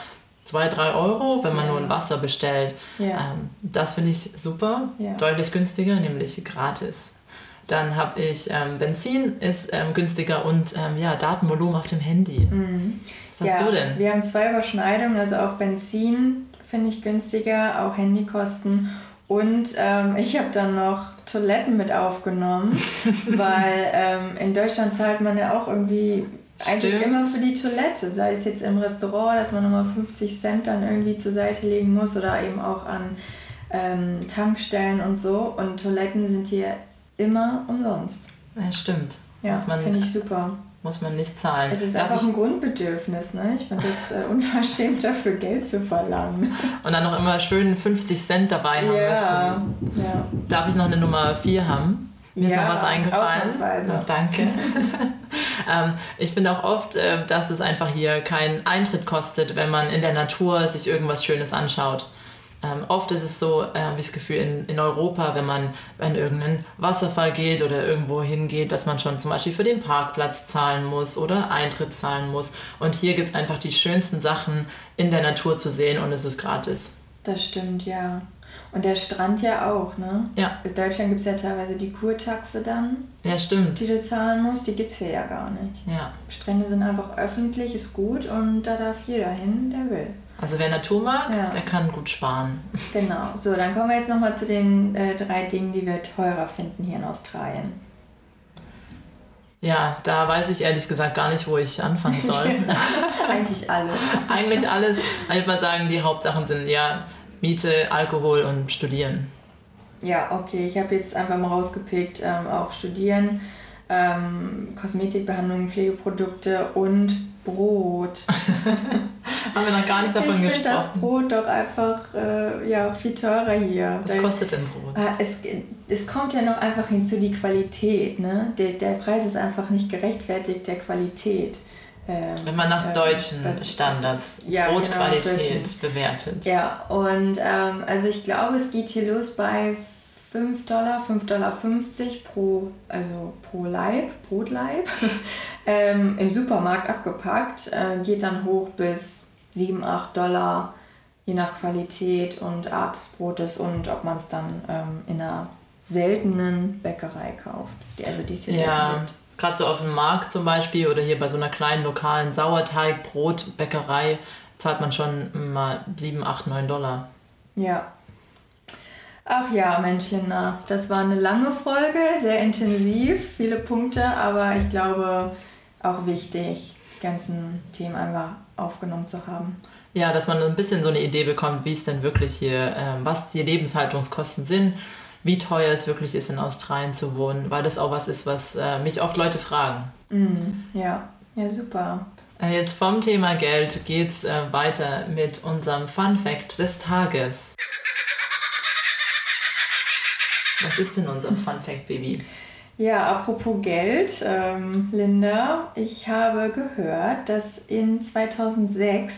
2, 3 Euro, wenn man ja. nur ein Wasser bestellt. Ja. Ähm, das finde ich super, deutlich günstiger, nämlich gratis. Dann habe ich ähm, Benzin, ist ähm, günstiger und ähm, ja, Datenvolumen auf dem Handy. Mhm. Was hast ja, du denn? Wir haben zwei Überschneidungen, also auch Benzin finde ich günstiger, auch Handykosten. Und ähm, ich habe dann noch Toiletten mit aufgenommen, weil ähm, in Deutschland zahlt man ja auch irgendwie eigentlich Stimmt. immer für die Toilette, sei es jetzt im Restaurant, dass man nochmal 50 Cent dann irgendwie zur Seite legen muss oder eben auch an ähm, Tankstellen und so. Und Toiletten sind hier immer umsonst. Ja, stimmt. Ja, finde ich super. Muss man nicht zahlen. Es ist Darf einfach ein Grundbedürfnis, ne? Ich finde das äh, unverschämt dafür Geld zu verlangen. Und dann noch immer schön 50 Cent dabei haben ja, müssen. Ja. Darf ich noch eine Nummer 4 haben? Mir ja, ist noch was eingefallen. Ausnahmsweise. Oh, danke. ähm, ich finde auch oft, äh, dass es einfach hier keinen Eintritt kostet, wenn man in der Natur sich irgendwas Schönes anschaut. Ähm, oft ist es so, äh, habe ich das Gefühl, in, in Europa, wenn man an irgendeinen Wasserfall geht oder irgendwo hingeht, dass man schon zum Beispiel für den Parkplatz zahlen muss oder Eintritt zahlen muss. Und hier gibt es einfach die schönsten Sachen in der Natur zu sehen und es ist gratis. Das stimmt, ja. Und der Strand ja auch, ne? Ja. In Deutschland gibt es ja teilweise die Kurtaxe dann. Ja, stimmt. Die du zahlen musst, die gibt es hier ja gar nicht. Ja. Strände sind einfach öffentlich, ist gut und da darf jeder hin, der will. Also wer Natur mag, Ja. der kann gut sparen. Genau. So, dann kommen wir jetzt nochmal zu den äh, drei Dingen, die wir teurer finden hier in Australien. Ja, da weiß ich ehrlich gesagt gar nicht, wo ich anfangen soll. Eigentlich alles. Eigentlich alles, ich würde mal sagen, die Hauptsachen sind ja Miete, Alkohol und Studieren. Ja, okay. Ich habe jetzt einfach mal rausgepickt, ähm, auch studieren, ähm, Kosmetikbehandlungen, Pflegeprodukte und Brot. Haben wir noch gar nicht davon ich finde das gesprochen. Brot doch einfach äh, ja, viel teurer hier. Was Weil- kostet denn Brot? Ah, Es, es kommt ja noch einfach hinzu die Qualität. Ne? Der, der Preis ist einfach nicht gerechtfertigt der Qualität. Ähm, Wenn man nach deutschen Standards Ja, genau, Brotqualität deutschen. bewertet. Ja, und ähm, also ich glaube, es geht hier los bei 5 Dollar, 5,50 Dollar pro, also pro Leib, Brotleib, ähm, im Supermarkt abgepackt, äh, geht dann hoch bis 7, 8 Dollar, je nach Qualität und Art des Brotes und ob man es dann ähm, in einer seltenen Bäckerei kauft, die, also die es hier Ja, gibt. Gerade so auf dem Markt zum Beispiel oder hier bei so einer kleinen lokalen Sauerteig-Brotbäckerei zahlt man schon mal 7, 8, 9 Dollar. Ja. Ach ja, Mensch, Linda, das war eine lange Folge, sehr intensiv, viele Punkte, aber ich glaube auch wichtig, die ganzen Themen einfach aufgenommen zu haben. Ja, dass man ein bisschen so eine Idee bekommt, wie es denn wirklich hier, ähm, was die Lebenshaltungskosten sind, wie teuer es wirklich ist, in Australien zu wohnen, weil das auch was ist, was äh, mich oft Leute fragen. Mhm. Ja, ja, super. Äh, Jetzt vom Thema Geld geht's äh, weiter mit unserem Fun Fact des Tages. Was ist denn unser Fun Fact, Baby? Ja, apropos Geld, ähm, Linda, ich habe gehört, dass in 2006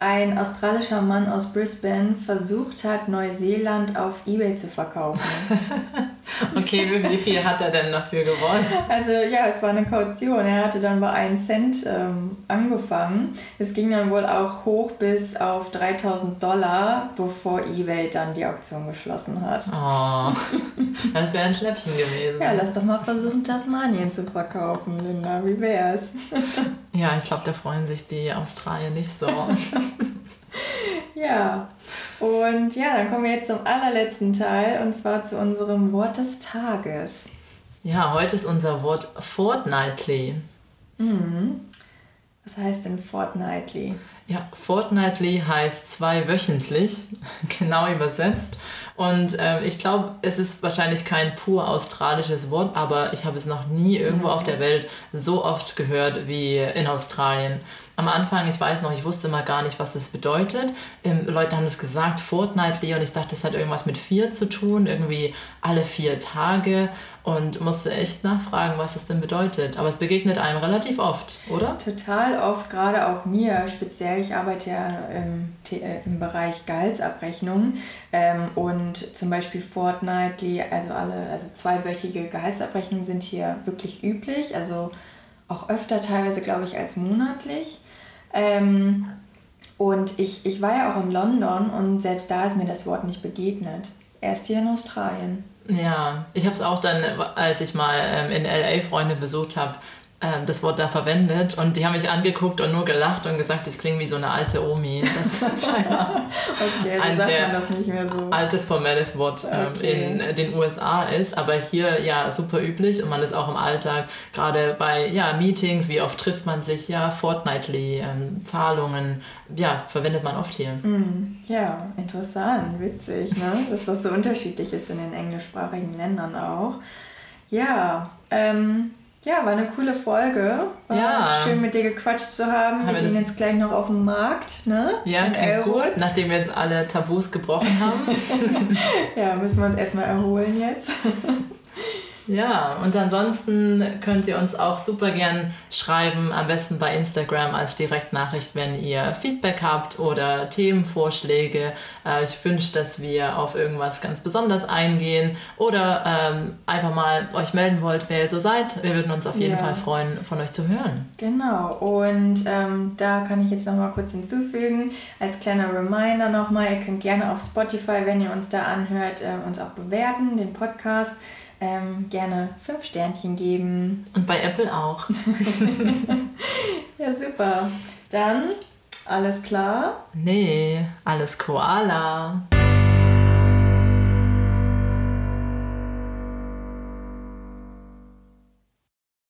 ein australischer Mann aus Brisbane versucht hat, Neuseeland auf eBay zu verkaufen. Okay, wie- wie viel hat er denn dafür gewollt? Also ja, es war eine Kaution. Er hatte dann bei 1 Cent ähm, angefangen. Es ging dann wohl auch hoch bis auf 3000 Dollar, bevor eBay dann die Auktion geschlossen hat. Oh, das wäre ein Schnäppchen gewesen. Ja, lass doch mal versuchen, Tasmanien zu verkaufen, Linda. Wie wär's? Ja, ich glaube, da freuen sich die Australier nicht so. Ja, und ja, dann kommen wir jetzt zum allerletzten Teil und zwar zu unserem Wort des Tages. Ja, heute ist unser Wort fortnightly. Was heißt denn fortnightly? Ja, fortnightly heißt zweiwöchentlich, genau übersetzt. Und ähm, ich glaube, es ist wahrscheinlich kein pur australisches Wort, aber ich habe es noch nie irgendwo auf der Welt so oft gehört wie in Australien. Am Anfang, ich weiß noch, ich wusste mal gar nicht, was das bedeutet. Ähm, Leute haben das gesagt, fortnightly, und ich dachte, das hat irgendwas mit vier zu tun, irgendwie alle vier Tage und musste echt nachfragen, was es denn bedeutet. Aber es begegnet einem relativ oft, oder? Total oft, gerade auch mir, speziell, ich arbeite ja im, The- äh, im Bereich Gehaltsabrechnung ähm, und zum Beispiel fortnightly, also alle, also zweiwöchige Gehaltsabrechnungen sind hier wirklich üblich, also auch öfter teilweise, glaube ich, als monatlich. Ähm, und ich, ich war ja auch in London und selbst da ist mir das Wort nicht begegnet. Erst hier in Australien. Ja, ich habe es auch dann, als ich mal ähm, in LA Freunde besucht habe, ähm, das Wort da verwendet und die haben mich angeguckt und nur gelacht und gesagt, ich klinge wie so eine alte Omi. Das ist scheinbar Okay, Ein sagt sehr man das nicht mehr so. altes formelles Wort ähm, Okay. in den USA ist, aber hier ja super üblich und man ist auch im Alltag, gerade bei ja, Meetings, wie oft trifft man sich, ja, fortnightly, ähm, Zahlungen, ja, verwendet man oft hier. Mm, Ja, interessant, witzig, ne? dass das so unterschiedlich ist in den englischsprachigen Ländern auch. Ja, ähm, ja, war eine coole Folge. War Ja. schön mit dir gequatscht zu haben. Haben Wir gehen jetzt gleich noch auf den Markt, ne? Ja, gut, nachdem wir jetzt alle Tabus gebrochen haben. Ja, müssen wir uns erstmal erholen jetzt. Ja, und ansonsten könnt ihr uns auch super gern schreiben, am besten bei Instagram als Direktnachricht, wenn ihr Feedback habt oder Themenvorschläge. Äh, ich wünsche, dass wir auf irgendwas ganz besonders eingehen oder ähm, einfach mal euch melden wollt, wer ihr so seid. Wir würden uns auf jeden ja. Fall freuen, von euch zu hören. Genau, und ähm, da kann ich jetzt nochmal kurz hinzufügen, als kleiner Reminder nochmal, ihr könnt gerne auf Spotify, wenn ihr uns da anhört, äh, uns auch bewerten, den Podcast. Ähm, gerne fünf Sternchen geben. Und bei Apple auch. ja, super. Dann alles klar? Nee, alles Koala.